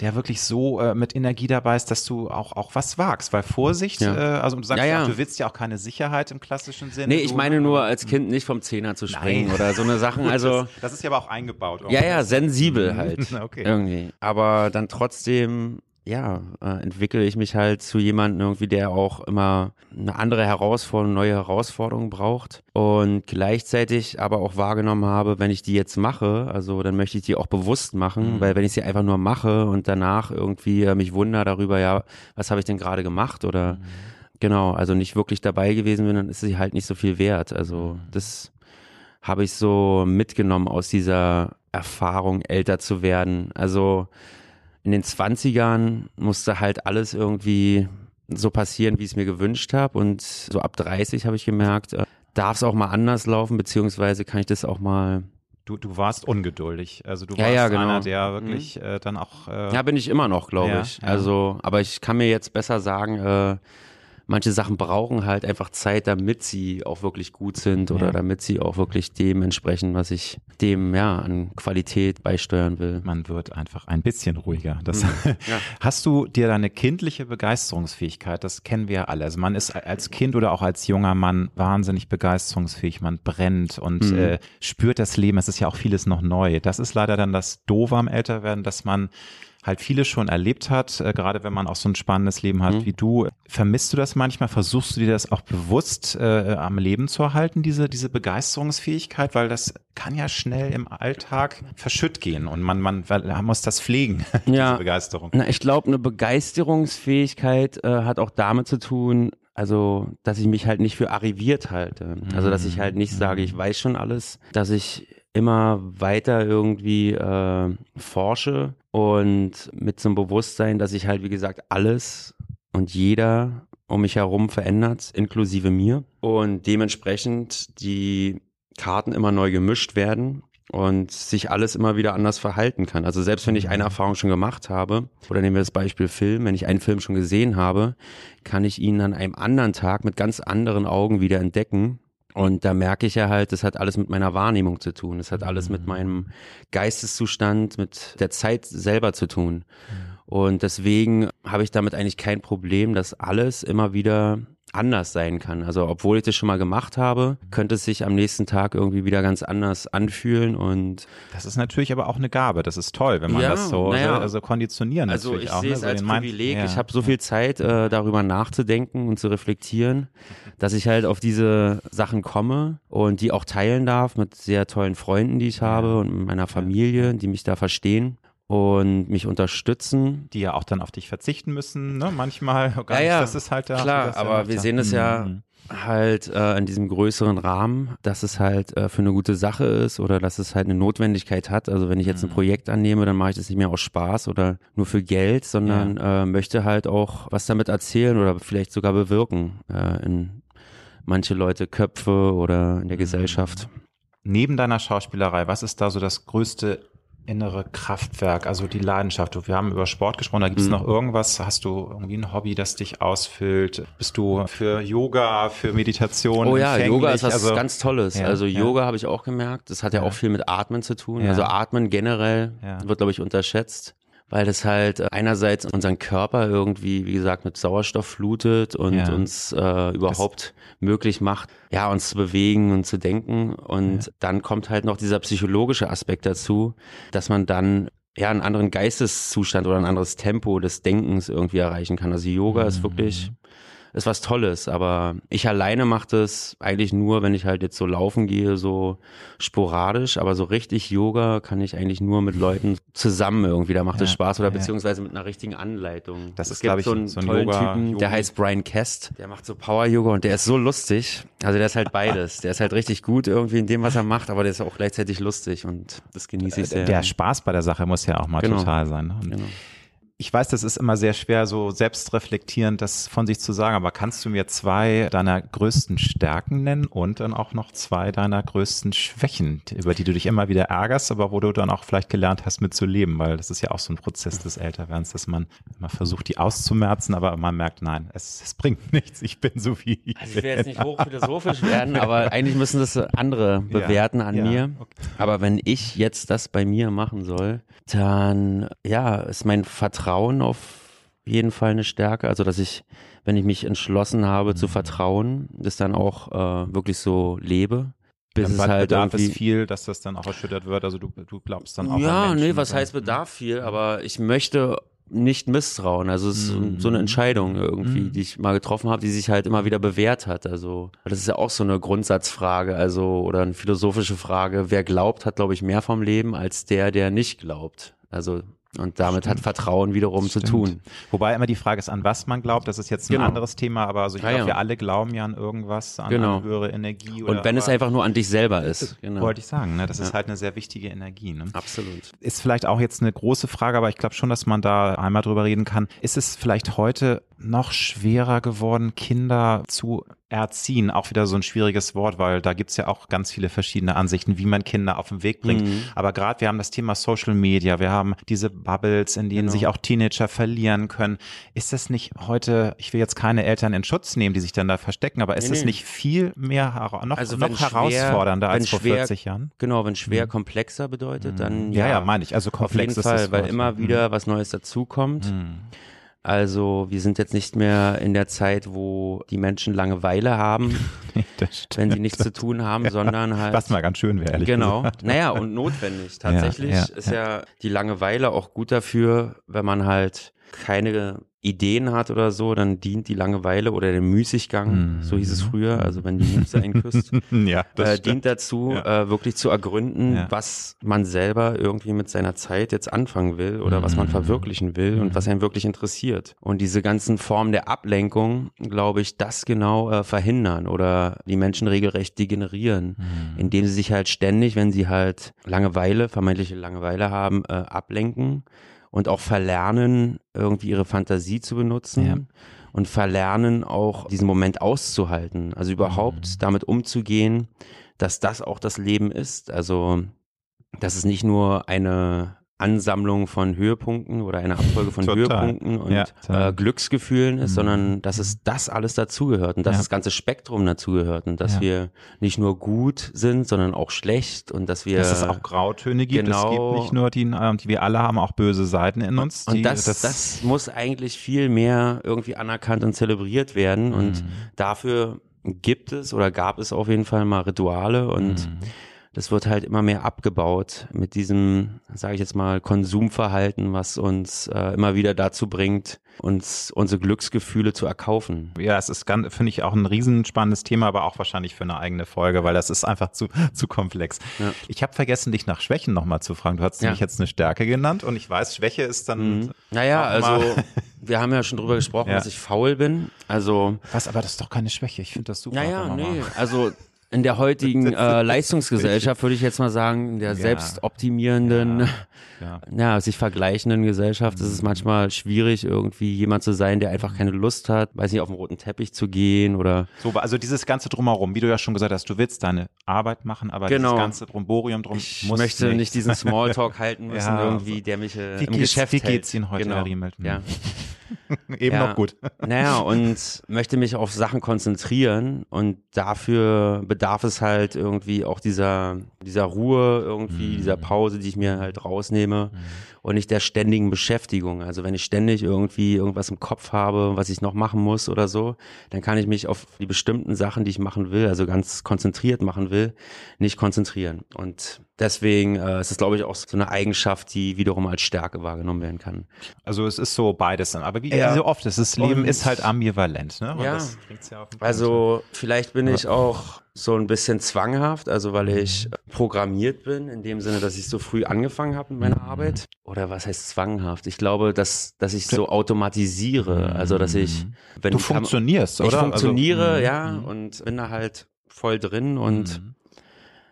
der wirklich so äh, mit Energie dabei ist, dass du auch, auch was wagst. Weil Vorsicht, ja. äh, also du sagst ja, ja. Auch, du willst ja auch keine Sicherheit im klassischen Sinne. Nee, ich meine nur als Kind nicht vom Zehner zu springen Nein. oder so eine Sachen. Also das, das, ist ja aber auch eingebaut. Ja, ja, sensibel halt. okay. Irgendwie. Aber dann trotzdem ja, äh, entwickle ich mich halt zu jemandem irgendwie, der auch immer eine andere Herausforderung, neue Herausforderungen braucht und gleichzeitig aber auch wahrgenommen habe, wenn ich die jetzt mache, also dann möchte ich die auch bewusst machen, mhm. weil wenn ich sie einfach nur mache und danach irgendwie äh, mich wundere darüber, ja, was habe ich denn gerade gemacht oder mhm. genau, also nicht wirklich dabei gewesen bin, dann ist sie halt nicht so viel wert. Also mhm. das habe ich so mitgenommen aus dieser Erfahrung, älter zu werden. Also in den 20ern musste halt alles irgendwie so passieren, wie ich es mir gewünscht habe. Und so ab 30 habe ich gemerkt, äh, darf es auch mal anders laufen, beziehungsweise kann ich das auch mal du, du warst ungeduldig. Also du ja, warst ja, genau. einer, der wirklich mhm. äh, dann auch. Äh, ja, bin ich immer noch, glaube ja, ich. Also, aber ich kann mir jetzt besser sagen, äh, manche Sachen brauchen halt einfach Zeit, damit sie auch wirklich gut sind oder ja. damit sie auch wirklich dem entsprechen, was ich dem ja an Qualität beisteuern will. Man wird einfach ein bisschen ruhiger. Das mhm. ja. Hast du dir deine kindliche Begeisterungsfähigkeit, das kennen wir ja alle. Also man ist als Kind oder auch als junger Mann wahnsinnig begeisterungsfähig, man brennt und mhm. äh, spürt das Leben. Es ist ja auch vieles noch neu. Das ist leider dann das Doofe am Älterwerden, dass man halt vieles schon erlebt hat, äh, gerade wenn man auch so ein spannendes Leben hat mhm. wie du. Vermisst du das manchmal? Versuchst du dir das auch bewusst äh, am Leben zu erhalten, diese, diese Begeisterungsfähigkeit? Weil das kann ja schnell im Alltag verschütt gehen und man, man, man muss das pflegen, ja. diese Begeisterung. Na, ich glaube, eine Begeisterungsfähigkeit äh, hat auch damit zu tun, also, dass ich mich halt nicht für arriviert halte. Also, dass ich halt nicht sage, ich mhm. weiß schon alles, dass ich immer weiter irgendwie äh, forsche und mit so einem Bewusstsein, dass sich halt, wie gesagt, alles und jeder um mich herum verändert, inklusive mir. Und dementsprechend die Karten immer neu gemischt werden und sich alles immer wieder anders verhalten kann. Also selbst wenn ich eine Erfahrung schon gemacht habe, oder nehmen wir das Beispiel Film, wenn ich einen Film schon gesehen habe, kann ich ihn an einem anderen Tag mit ganz anderen Augen wieder entdecken und da merke ich ja halt, das hat alles mit meiner Wahrnehmung zu tun. Das hat alles mit mhm. meinem Geisteszustand, mit der Zeit selber zu tun. Und deswegen habe ich damit eigentlich kein Problem, dass alles immer wieder anders sein kann. Also obwohl ich das schon mal gemacht habe, könnte es sich am nächsten Tag irgendwie wieder ganz anders anfühlen und das ist natürlich aber auch eine Gabe. Das ist toll, wenn man ja, das so naja, also konditionieren also ich auch. sehe ne? es als Privileg. Ja. Ich habe so viel Zeit äh, darüber nachzudenken und zu reflektieren, dass ich halt auf diese Sachen komme und die auch teilen darf mit sehr tollen Freunden, die ich habe und mit meiner Familie, die mich da verstehen und mich unterstützen. Die ja auch dann auf dich verzichten müssen, ne? Manchmal. Gar ja, ja, das ist halt da. Klar, aber ja wir sehen es ja mhm. halt äh, in diesem größeren Rahmen, dass es halt äh, für eine gute Sache ist oder dass es halt eine Notwendigkeit hat. Also wenn ich jetzt ein mhm. Projekt annehme, dann mache ich das nicht mehr aus Spaß oder nur für Geld, sondern ja. äh, möchte halt auch was damit erzählen oder vielleicht sogar bewirken äh, in manche Leute Köpfe oder in der mhm. Gesellschaft. Neben deiner Schauspielerei, was ist da so das größte innere Kraftwerk, also die Leidenschaft. Wir haben über Sport gesprochen, da gibt es mhm. noch irgendwas? Hast du irgendwie ein Hobby, das dich ausfüllt? Bist du für Yoga, für Meditation? Oh ja, Yoga ist was also, ganz Tolles. Ja, also Yoga ja. habe ich auch gemerkt. Das hat ja, ja, auch viel mit Atmen zu tun. Also Atmen generell wird, glaube ich, unterschätzt weil das halt einerseits unseren Körper irgendwie, wie gesagt, mit Sauerstoff flutet und ja. uns äh, überhaupt das möglich macht, ja, uns zu bewegen und zu denken. Und ja. dann kommt halt noch dieser psychologische Aspekt dazu, dass man dann ja einen anderen Geisteszustand oder ein anderes Tempo des Denkens irgendwie erreichen kann. Also Yoga mhm. ist wirklich ist was Tolles, aber ich alleine mache das eigentlich nur, wenn ich halt jetzt so laufen gehe, so sporadisch, aber so richtig Yoga kann ich eigentlich nur mit Leuten zusammen irgendwie, da macht es ja, Spaß oder ja. beziehungsweise mit einer richtigen Anleitung. Das es ist, glaube ich, so einen so ein tollen Yoga, Typen, Yoga. der heißt Brian Kest, der macht so Power Yoga und der ist so lustig. Also der ist halt beides. Der ist halt richtig gut irgendwie in dem, was er macht, aber der ist auch gleichzeitig lustig und das genieße ich sehr. Der Spaß bei der Sache muss ja auch mal genau. total sein. Ne? Genau ich weiß, das ist immer sehr schwer, so selbstreflektierend das von sich zu sagen, aber kannst du mir zwei deiner größten Stärken nennen und dann auch noch zwei deiner größten Schwächen, über die du dich immer wieder ärgerst, aber wo du dann auch vielleicht gelernt hast, mitzuleben, weil das ist ja auch so ein Prozess des Älterwerdens, dass man immer versucht, die auszumerzen, aber man merkt, nein, es, es bringt nichts, ich bin so wie ich also ich will jetzt nicht hochphilosophisch werden, aber eigentlich müssen das andere bewerten ja, an ja, mir. Okay. Aber wenn ich jetzt das bei mir machen soll, dann ja, ist mein Vertrauen Vertrauen auf jeden Fall eine Stärke. Also, dass ich, wenn ich mich entschlossen habe mhm. zu vertrauen, das dann auch äh, wirklich so lebe. Bis ja, es halt bedarf es viel, dass das dann auch erschüttert wird. Also du, du glaubst dann auch. Ja, nee, was heißt bedarf viel, aber ich möchte nicht misstrauen. Also es ist mhm. so eine Entscheidung irgendwie, mhm. die ich mal getroffen habe, die sich halt immer wieder bewährt hat. Also das ist ja auch so eine Grundsatzfrage, also oder eine philosophische Frage. Wer glaubt, hat glaube ich mehr vom Leben als der, der nicht glaubt. Also und damit Stimmt. hat Vertrauen wiederum Stimmt. zu tun. Wobei immer die Frage ist, an was man glaubt. Das ist jetzt ein genau. anderes Thema, aber also ich ja, glaube, ja. wir alle glauben ja an irgendwas, an genau. eine höhere Energie. Oder, und wenn es einfach nur an dich selber ist. Genau. Wollte ich sagen, ne? das ja. ist halt eine sehr wichtige Energie. Ne? Absolut. Ist vielleicht auch jetzt eine große Frage, aber ich glaube schon, dass man da einmal drüber reden kann. Ist es vielleicht heute noch schwerer geworden, Kinder zu erziehen. Auch wieder so ein schwieriges Wort, weil da gibt's ja auch ganz viele verschiedene Ansichten, wie man Kinder auf den Weg bringt. Mhm. Aber gerade wir haben das Thema Social Media, wir haben diese Bubbles, in denen genau. sich auch Teenager verlieren können. Ist das nicht heute, ich will jetzt keine Eltern in Schutz nehmen, die sich dann da verstecken, aber ist nee, das nicht viel mehr noch, also noch herausfordernder schwer, als vor schwer, 40 Jahren? Genau, wenn schwer mhm. komplexer bedeutet, dann ja. Ja, ja, meine ich. Also komplex auf jeden Fall, weil immer wieder mhm. was Neues dazukommt. Mhm. Also wir sind jetzt nicht mehr in der Zeit, wo die Menschen Langeweile haben, wenn sie nichts zu tun haben, ja, sondern halt. Was mal ganz schön wäre, ehrlich Genau. Gesagt. Naja, und notwendig. Tatsächlich ja, ja, ist ja die Langeweile auch gut dafür, wenn man halt keine Ideen hat oder so, dann dient die Langeweile oder der Müßiggang, mm. so hieß es früher, also wenn die Muße einen küsst, ja, äh, dient dazu, ja. äh, wirklich zu ergründen, ja. was man selber irgendwie mit seiner Zeit jetzt anfangen will oder mm. was man mhm. verwirklichen will mm. und was einen wirklich interessiert. Und diese ganzen Formen der Ablenkung, glaube ich, das genau äh, verhindern oder die Menschen regelrecht degenerieren, mhm. indem sie sich halt ständig, wenn sie halt Langeweile, vermeintliche Langeweile haben, äh, ablenken und auch verlernen, irgendwie ihre Fantasie zu benutzen ja. und verlernen auch diesen Moment auszuhalten. Also überhaupt mhm. damit umzugehen, dass das auch das Leben ist. Also, dass es nicht nur eine Ansammlung von Höhepunkten oder eine Abfolge von Höhepunkten und ja, äh, Glücksgefühlen ist, mhm. sondern dass es das alles dazugehört und dass ja. das ganze Spektrum dazugehört und dass ja. wir nicht nur gut sind, sondern auch schlecht und dass wir dass es auch Grautöne gibt. Genau, es gibt nicht nur die, äh, die wir alle haben auch böse Seiten in uns. Die, und das, das, das, muss eigentlich viel mehr irgendwie anerkannt und zelebriert werden und mhm. dafür gibt es oder gab es auf jeden Fall mal Rituale und mhm das wird halt immer mehr abgebaut mit diesem, sage ich jetzt mal, Konsumverhalten, was uns äh, immer wieder dazu bringt, uns unsere Glücksgefühle zu erkaufen. Ja, es ist, finde ich, auch ein riesenspannendes Thema, aber auch wahrscheinlich für eine eigene Folge, weil das ist einfach zu, zu komplex. Ja. Ich habe vergessen, dich nach Schwächen nochmal zu fragen. Du hast ja. nämlich jetzt eine Stärke genannt und ich weiß, Schwäche ist dann. Mhm. Naja, also wir haben ja schon drüber gesprochen, ja. dass ich faul bin. Also. Was, aber das ist doch keine Schwäche. Ich finde das super. Naja, nee, also in der heutigen äh, Leistungsgesellschaft würde ich jetzt mal sagen, in der ja. selbstoptimierenden, ja. Ja. ja. sich vergleichenden Gesellschaft ist es mhm. manchmal schwierig, irgendwie jemand zu sein, der einfach keine Lust hat, weiß nicht, auf den roten Teppich zu gehen oder. So, also dieses ganze Drumherum, wie du ja schon gesagt hast, du willst deine Arbeit machen, aber genau. dieses ganze Drumborium drum ich möchte nicht, nicht diesen Smalltalk halten müssen, irgendwie, der mich äh, wie im Geschäft Wie geht's Ihnen heute, genau. Herr Riemelt? Ja. Eben ja. noch gut. Naja, und möchte mich auf Sachen konzentrieren und dafür bedarf es halt irgendwie auch dieser, dieser Ruhe, irgendwie, mhm. dieser Pause, die ich mir halt rausnehme mhm. Und nicht der ständigen Beschäftigung. Also wenn ich ständig irgendwie irgendwas im Kopf habe, was ich noch machen muss oder so, dann kann ich mich auf die bestimmten Sachen, die ich machen will, also ganz konzentriert machen will, nicht konzentrieren. Und Deswegen äh, ist es, glaube ich, auch so eine Eigenschaft, die wiederum als Stärke wahrgenommen werden kann. Also es ist so beides dann. Aber wie ja. so oft, das Leben Und, ist halt ambivalent. Ne? ja, ja also vielleicht bin ich auch so ein bisschen zwanghaft, also weil ich programmiert bin, in dem Sinne, dass ich so früh angefangen habe mit meiner mhm. Arbeit. Oder was heißt zwanghaft? Ich glaube, dass, dass ich so automatisiere. Also dass ich, wenn du funktionierst, kann, oder? Ich funktioniere, also, ja, mhm. und bin da halt voll drin und mhm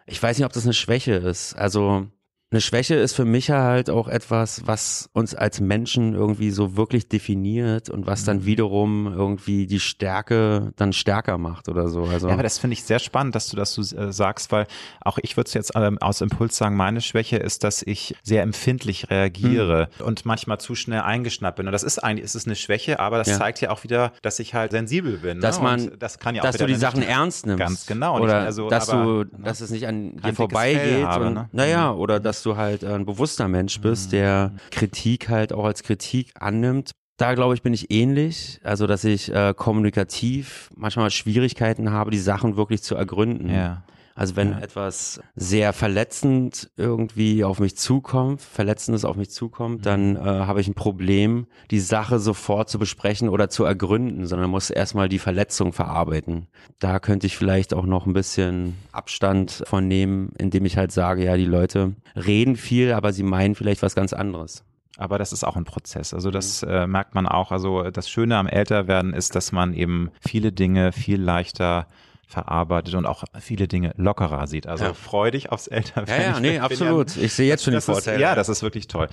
ich weiß nicht, ob das eine Schwäche ist. Also eine Schwäche ist für mich halt auch etwas, was uns als Menschen irgendwie so wirklich definiert und was dann mhm. wiederum irgendwie die Stärke dann stärker macht oder so. Also ja, aber das finde ich sehr spannend, dass du das so äh, sagst, weil auch ich würde es jetzt ähm, aus Impuls sagen, meine Schwäche ist, dass ich sehr empfindlich reagiere hm. und manchmal zu schnell eingeschnappt bin. Und das ist eigentlich, ist es eine Schwäche, aber das ja. zeigt ja auch wieder, dass ich halt sensibel bin. Dass ne? man, das kann ja auch dass du die Sachen ernst nimmst. Ganz genau. Oder also, dass aber, du, dass es nicht an dir vorbeigeht. Habe, und, ne? Naja, mhm. oder dass du halt ein bewusster Mensch bist, mhm. der Kritik halt auch als Kritik annimmt. Da glaube ich, bin ich ähnlich. Also, dass ich äh, kommunikativ manchmal Schwierigkeiten habe, die Sachen wirklich zu ergründen. Ja. Also wenn ja. etwas sehr verletzend irgendwie auf mich zukommt, verletzendes auf mich zukommt, mhm. dann äh, habe ich ein Problem, die Sache sofort zu besprechen oder zu ergründen, sondern muss erstmal die Verletzung verarbeiten. Da könnte ich vielleicht auch noch ein bisschen Abstand von nehmen, indem ich halt sage, ja, die Leute reden viel, aber sie meinen vielleicht was ganz anderes. Aber das ist auch ein Prozess. Also das mhm. äh, merkt man auch. Also das Schöne am Älterwerden ist, dass man eben viele Dinge viel leichter verarbeitet und auch viele Dinge lockerer sieht. Also ja. freu dich aufs Älterwerden. Ja, ja, nee, absolut. Ich sehe jetzt schon die Vorteile. Ist, ja, das ist wirklich toll.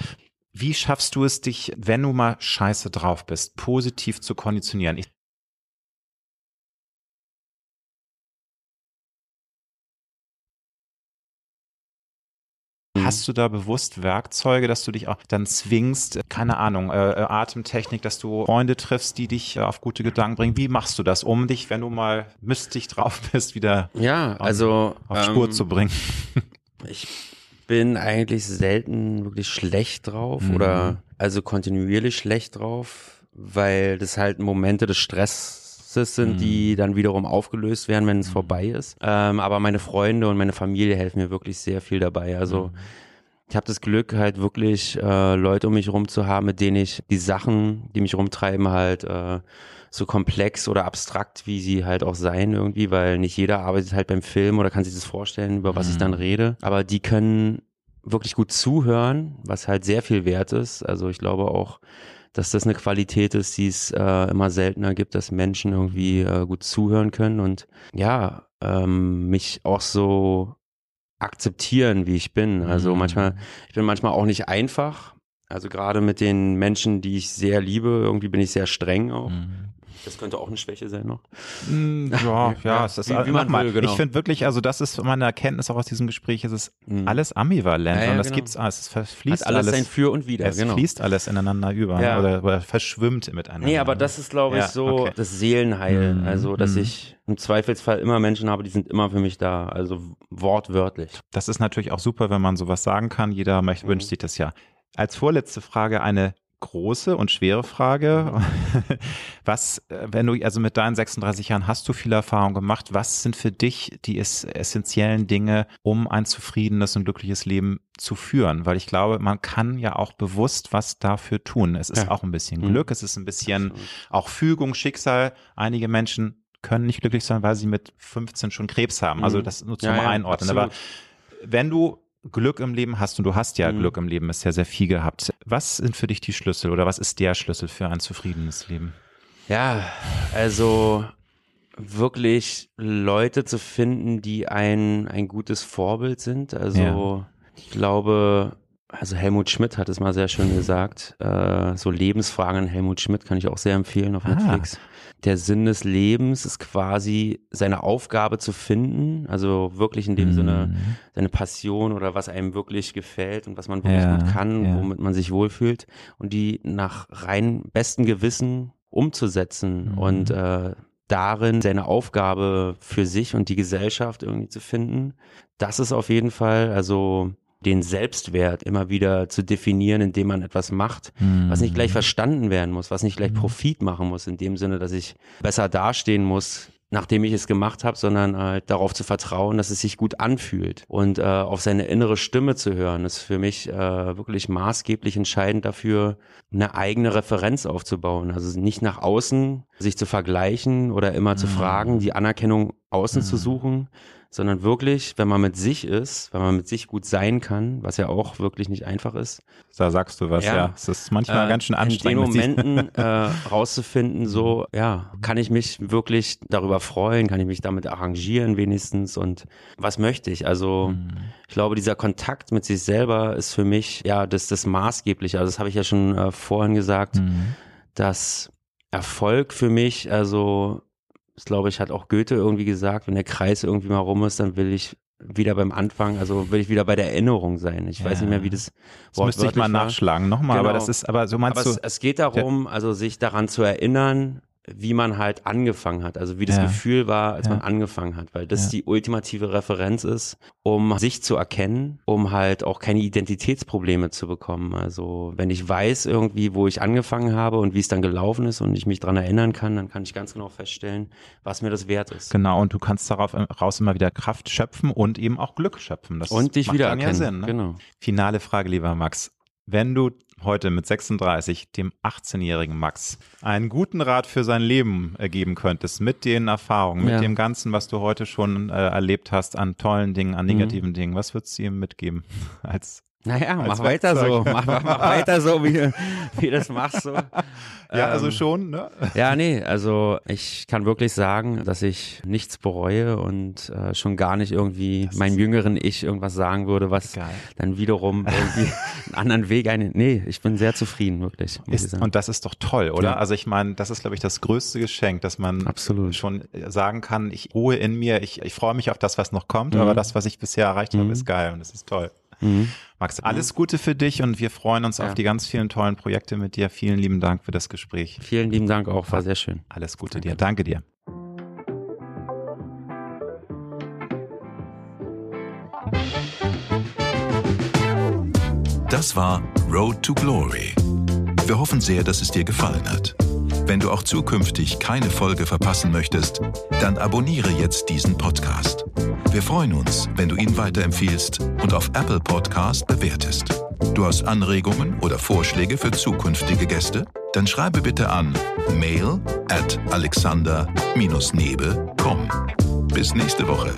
Wie schaffst du es, dich, wenn du mal scheiße drauf bist, positiv zu konditionieren? Ich Hast du da bewusst Werkzeuge, dass du dich auch dann zwingst, keine Ahnung, äh, äh, Atemtechnik, dass du Freunde triffst, die dich äh, auf gute Gedanken bringen? Wie machst du das, um dich, wenn du mal mystig drauf bist, wieder ja, also, auf, auf Spur ähm, zu bringen? Ich bin eigentlich selten wirklich schlecht drauf mhm. oder also kontinuierlich schlecht drauf, weil das halt Momente des Stress sind, mhm. die dann wiederum aufgelöst werden, wenn es mhm. vorbei ist. Ähm, aber meine Freunde und meine Familie helfen mir wirklich sehr viel dabei. Also mhm. ich habe das Glück, halt wirklich äh, Leute um mich herum zu haben, mit denen ich die Sachen, die mich rumtreiben, halt äh, so komplex oder abstrakt, wie sie halt auch sein irgendwie, weil nicht jeder arbeitet halt beim Film oder kann sich das vorstellen, über was ich dann mhm. rede. Aber die können wirklich gut zuhören, was halt sehr viel wert ist. Also ich glaube auch, dass das eine Qualität ist, die es äh, immer seltener gibt, dass Menschen irgendwie äh, gut zuhören können und ja, ähm, mich auch so akzeptieren, wie ich bin. Also mhm. manchmal, ich bin manchmal auch nicht einfach. Also gerade mit den Menschen, die ich sehr liebe, irgendwie bin ich sehr streng auch. Mhm. Das könnte auch eine Schwäche sein noch. Mm, ja, ja, es ist, wie, wie man will, genau. Ich finde wirklich, also das ist meine Erkenntnis auch aus diesem Gespräch, es ist mhm. alles ambivalent ja, ja, und das genau. gibt's alles, es fließt Hat alles, alles sein Für und Wider, es genau. fließt alles ineinander über ja. oder, oder, verschwimmt miteinander. Nee, aber das ist glaube ich so okay. das Seelenheil, mhm. also dass mhm. ich im Zweifelsfall immer Menschen habe, die sind immer für mich da, also wortwörtlich. Das ist natürlich auch super, wenn man sowas sagen kann. Jeder möchte, wünscht mhm. sich das ja. Als vorletzte Frage eine große und schwere Frage. Was, äh, wenn du, also mit deinen 36 Jahren hast du viel Erfahrung gemacht. Was sind für dich die essentiellen Dinge, um ein zufriedenes und glückliches Leben zu führen? Weil ich glaube, man kann ja auch bewusst was dafür tun. Es ist ja. auch ein bisschen mhm. Glück, es ist ein bisschen auch Fügung, Schicksal. Einige Menschen können nicht glücklich sein, weil sie mit 15 schon Krebs haben. Also mhm. das nur zum ja, ja, Einordnen. Absolut. Aber wenn du Glück im Leben hast und du hast ja mhm. Glück im Leben, ist ja sehr viel gehabt. Was sind für dich die Schlüssel oder was ist der Schlüssel für ein zufriedenes Leben? Ja, also wirklich Leute zu finden, die ein, ein gutes Vorbild sind. Also ja. ich glaube, also Helmut Schmidt hat es mal sehr schön gesagt. Äh, so Lebensfragen an Helmut Schmidt kann ich auch sehr empfehlen auf ah. Netflix der Sinn des Lebens ist quasi seine Aufgabe zu finden, also wirklich in dem mhm. Sinne seine Passion oder was einem wirklich gefällt und was man wirklich ja, gut kann, ja. womit man sich wohlfühlt und die nach rein bestem Gewissen umzusetzen mhm. und äh, darin seine Aufgabe für sich und die Gesellschaft irgendwie zu finden. Das ist auf jeden Fall, also den Selbstwert immer wieder zu definieren, indem man etwas macht, mhm. was nicht gleich mhm. verstanden werden muss, was nicht gleich mhm. Profit machen muss, in dem Sinne, dass ich besser dastehen muss, nachdem ich es gemacht habe, sondern halt darauf zu vertrauen, dass es sich gut anfühlt und äh, auf seine innere Stimme zu hören, ist für mich äh, wirklich maßgeblich entscheidend dafür, eine eigene Referenz aufzubauen. Also nicht nach außen sich zu vergleichen oder immer mhm. zu fragen, die Anerkennung außen mhm. zu suchen, sondern wirklich, wenn man mit sich ist, wenn man mit sich gut sein kann, was ja auch wirklich nicht einfach ist. Da sagst du was, ja. ja. Es ist manchmal äh, ganz schön anstrengend. In den Momenten äh, rauszufinden, so, ja, kann ich mich wirklich darüber freuen, kann ich mich damit arrangieren wenigstens und was möchte ich? Also mhm. ich glaube, dieser Kontakt mit sich selber ist für mich, ja, das das Maßgebliche. Also das habe ich ja schon äh, vorhin gesagt, mhm. dass Erfolg für mich, also das glaube ich, hat auch Goethe irgendwie gesagt, wenn der Kreis irgendwie mal rum ist, dann will ich wieder beim Anfang, also will ich wieder bei der Erinnerung sein. Ich ja. weiß nicht mehr, wie das Wort Das müsste ich mal war. nachschlagen, nochmal, genau. aber das ist, aber so meinst aber du. Es, es geht darum, also sich daran zu erinnern, wie man halt angefangen hat, also wie das ja. Gefühl war, als ja. man angefangen hat, weil das ja. die ultimative Referenz ist, um sich zu erkennen, um halt auch keine Identitätsprobleme zu bekommen. Also wenn ich weiß irgendwie, wo ich angefangen habe und wie es dann gelaufen ist und ich mich dran erinnern kann, dann kann ich ganz genau feststellen, was mir das wert ist. Genau, und du kannst darauf raus immer wieder Kraft schöpfen und eben auch Glück schöpfen. Das und dich wieder erkennen. Sinn, ne? Genau. Finale Frage, lieber Max. Wenn du heute mit 36 dem 18-jährigen Max einen guten Rat für sein Leben geben könntest, mit den Erfahrungen, mit ja. dem Ganzen, was du heute schon äh, erlebt hast, an tollen Dingen, an negativen mhm. Dingen, was würdest du ihm mitgeben als Naja, mach weiter so. Mach, mach, mach, weiter so, wie, wie du das machst. So. Ja, also ähm, schon, ne? Ja, nee, also ich kann wirklich sagen, dass ich nichts bereue und äh, schon gar nicht irgendwie das meinem jüngeren Ich irgendwas sagen würde, was geil. dann wiederum irgendwie einen anderen Weg ein. Nee, ich bin sehr zufrieden, wirklich. Ist, und das ist doch toll, oder? Ja. Also ich meine, das ist, glaube ich, das größte Geschenk, dass man Absolut. schon sagen kann, ich ruhe in mir, ich, ich freue mich auf das, was noch kommt, mhm. aber das, was ich bisher erreicht mhm. habe, ist geil und es ist toll. Mhm. Max, alles Gute für dich und wir freuen uns ja. auf die ganz vielen tollen Projekte mit dir. Vielen lieben Dank für das Gespräch. Vielen lieben Dank auch, war sehr schön. Alles Gute Danke. dir. Danke dir. Das war Road to Glory. Wir hoffen sehr, dass es dir gefallen hat. Wenn du auch zukünftig keine Folge verpassen möchtest, dann abonniere jetzt diesen Podcast. Wir freuen uns, wenn du ihn weiterempfiehlst und auf Apple Podcast bewertest. Du hast Anregungen oder Vorschläge für zukünftige Gäste? Dann schreibe bitte an mail at alexander-nebe.com. Bis nächste Woche.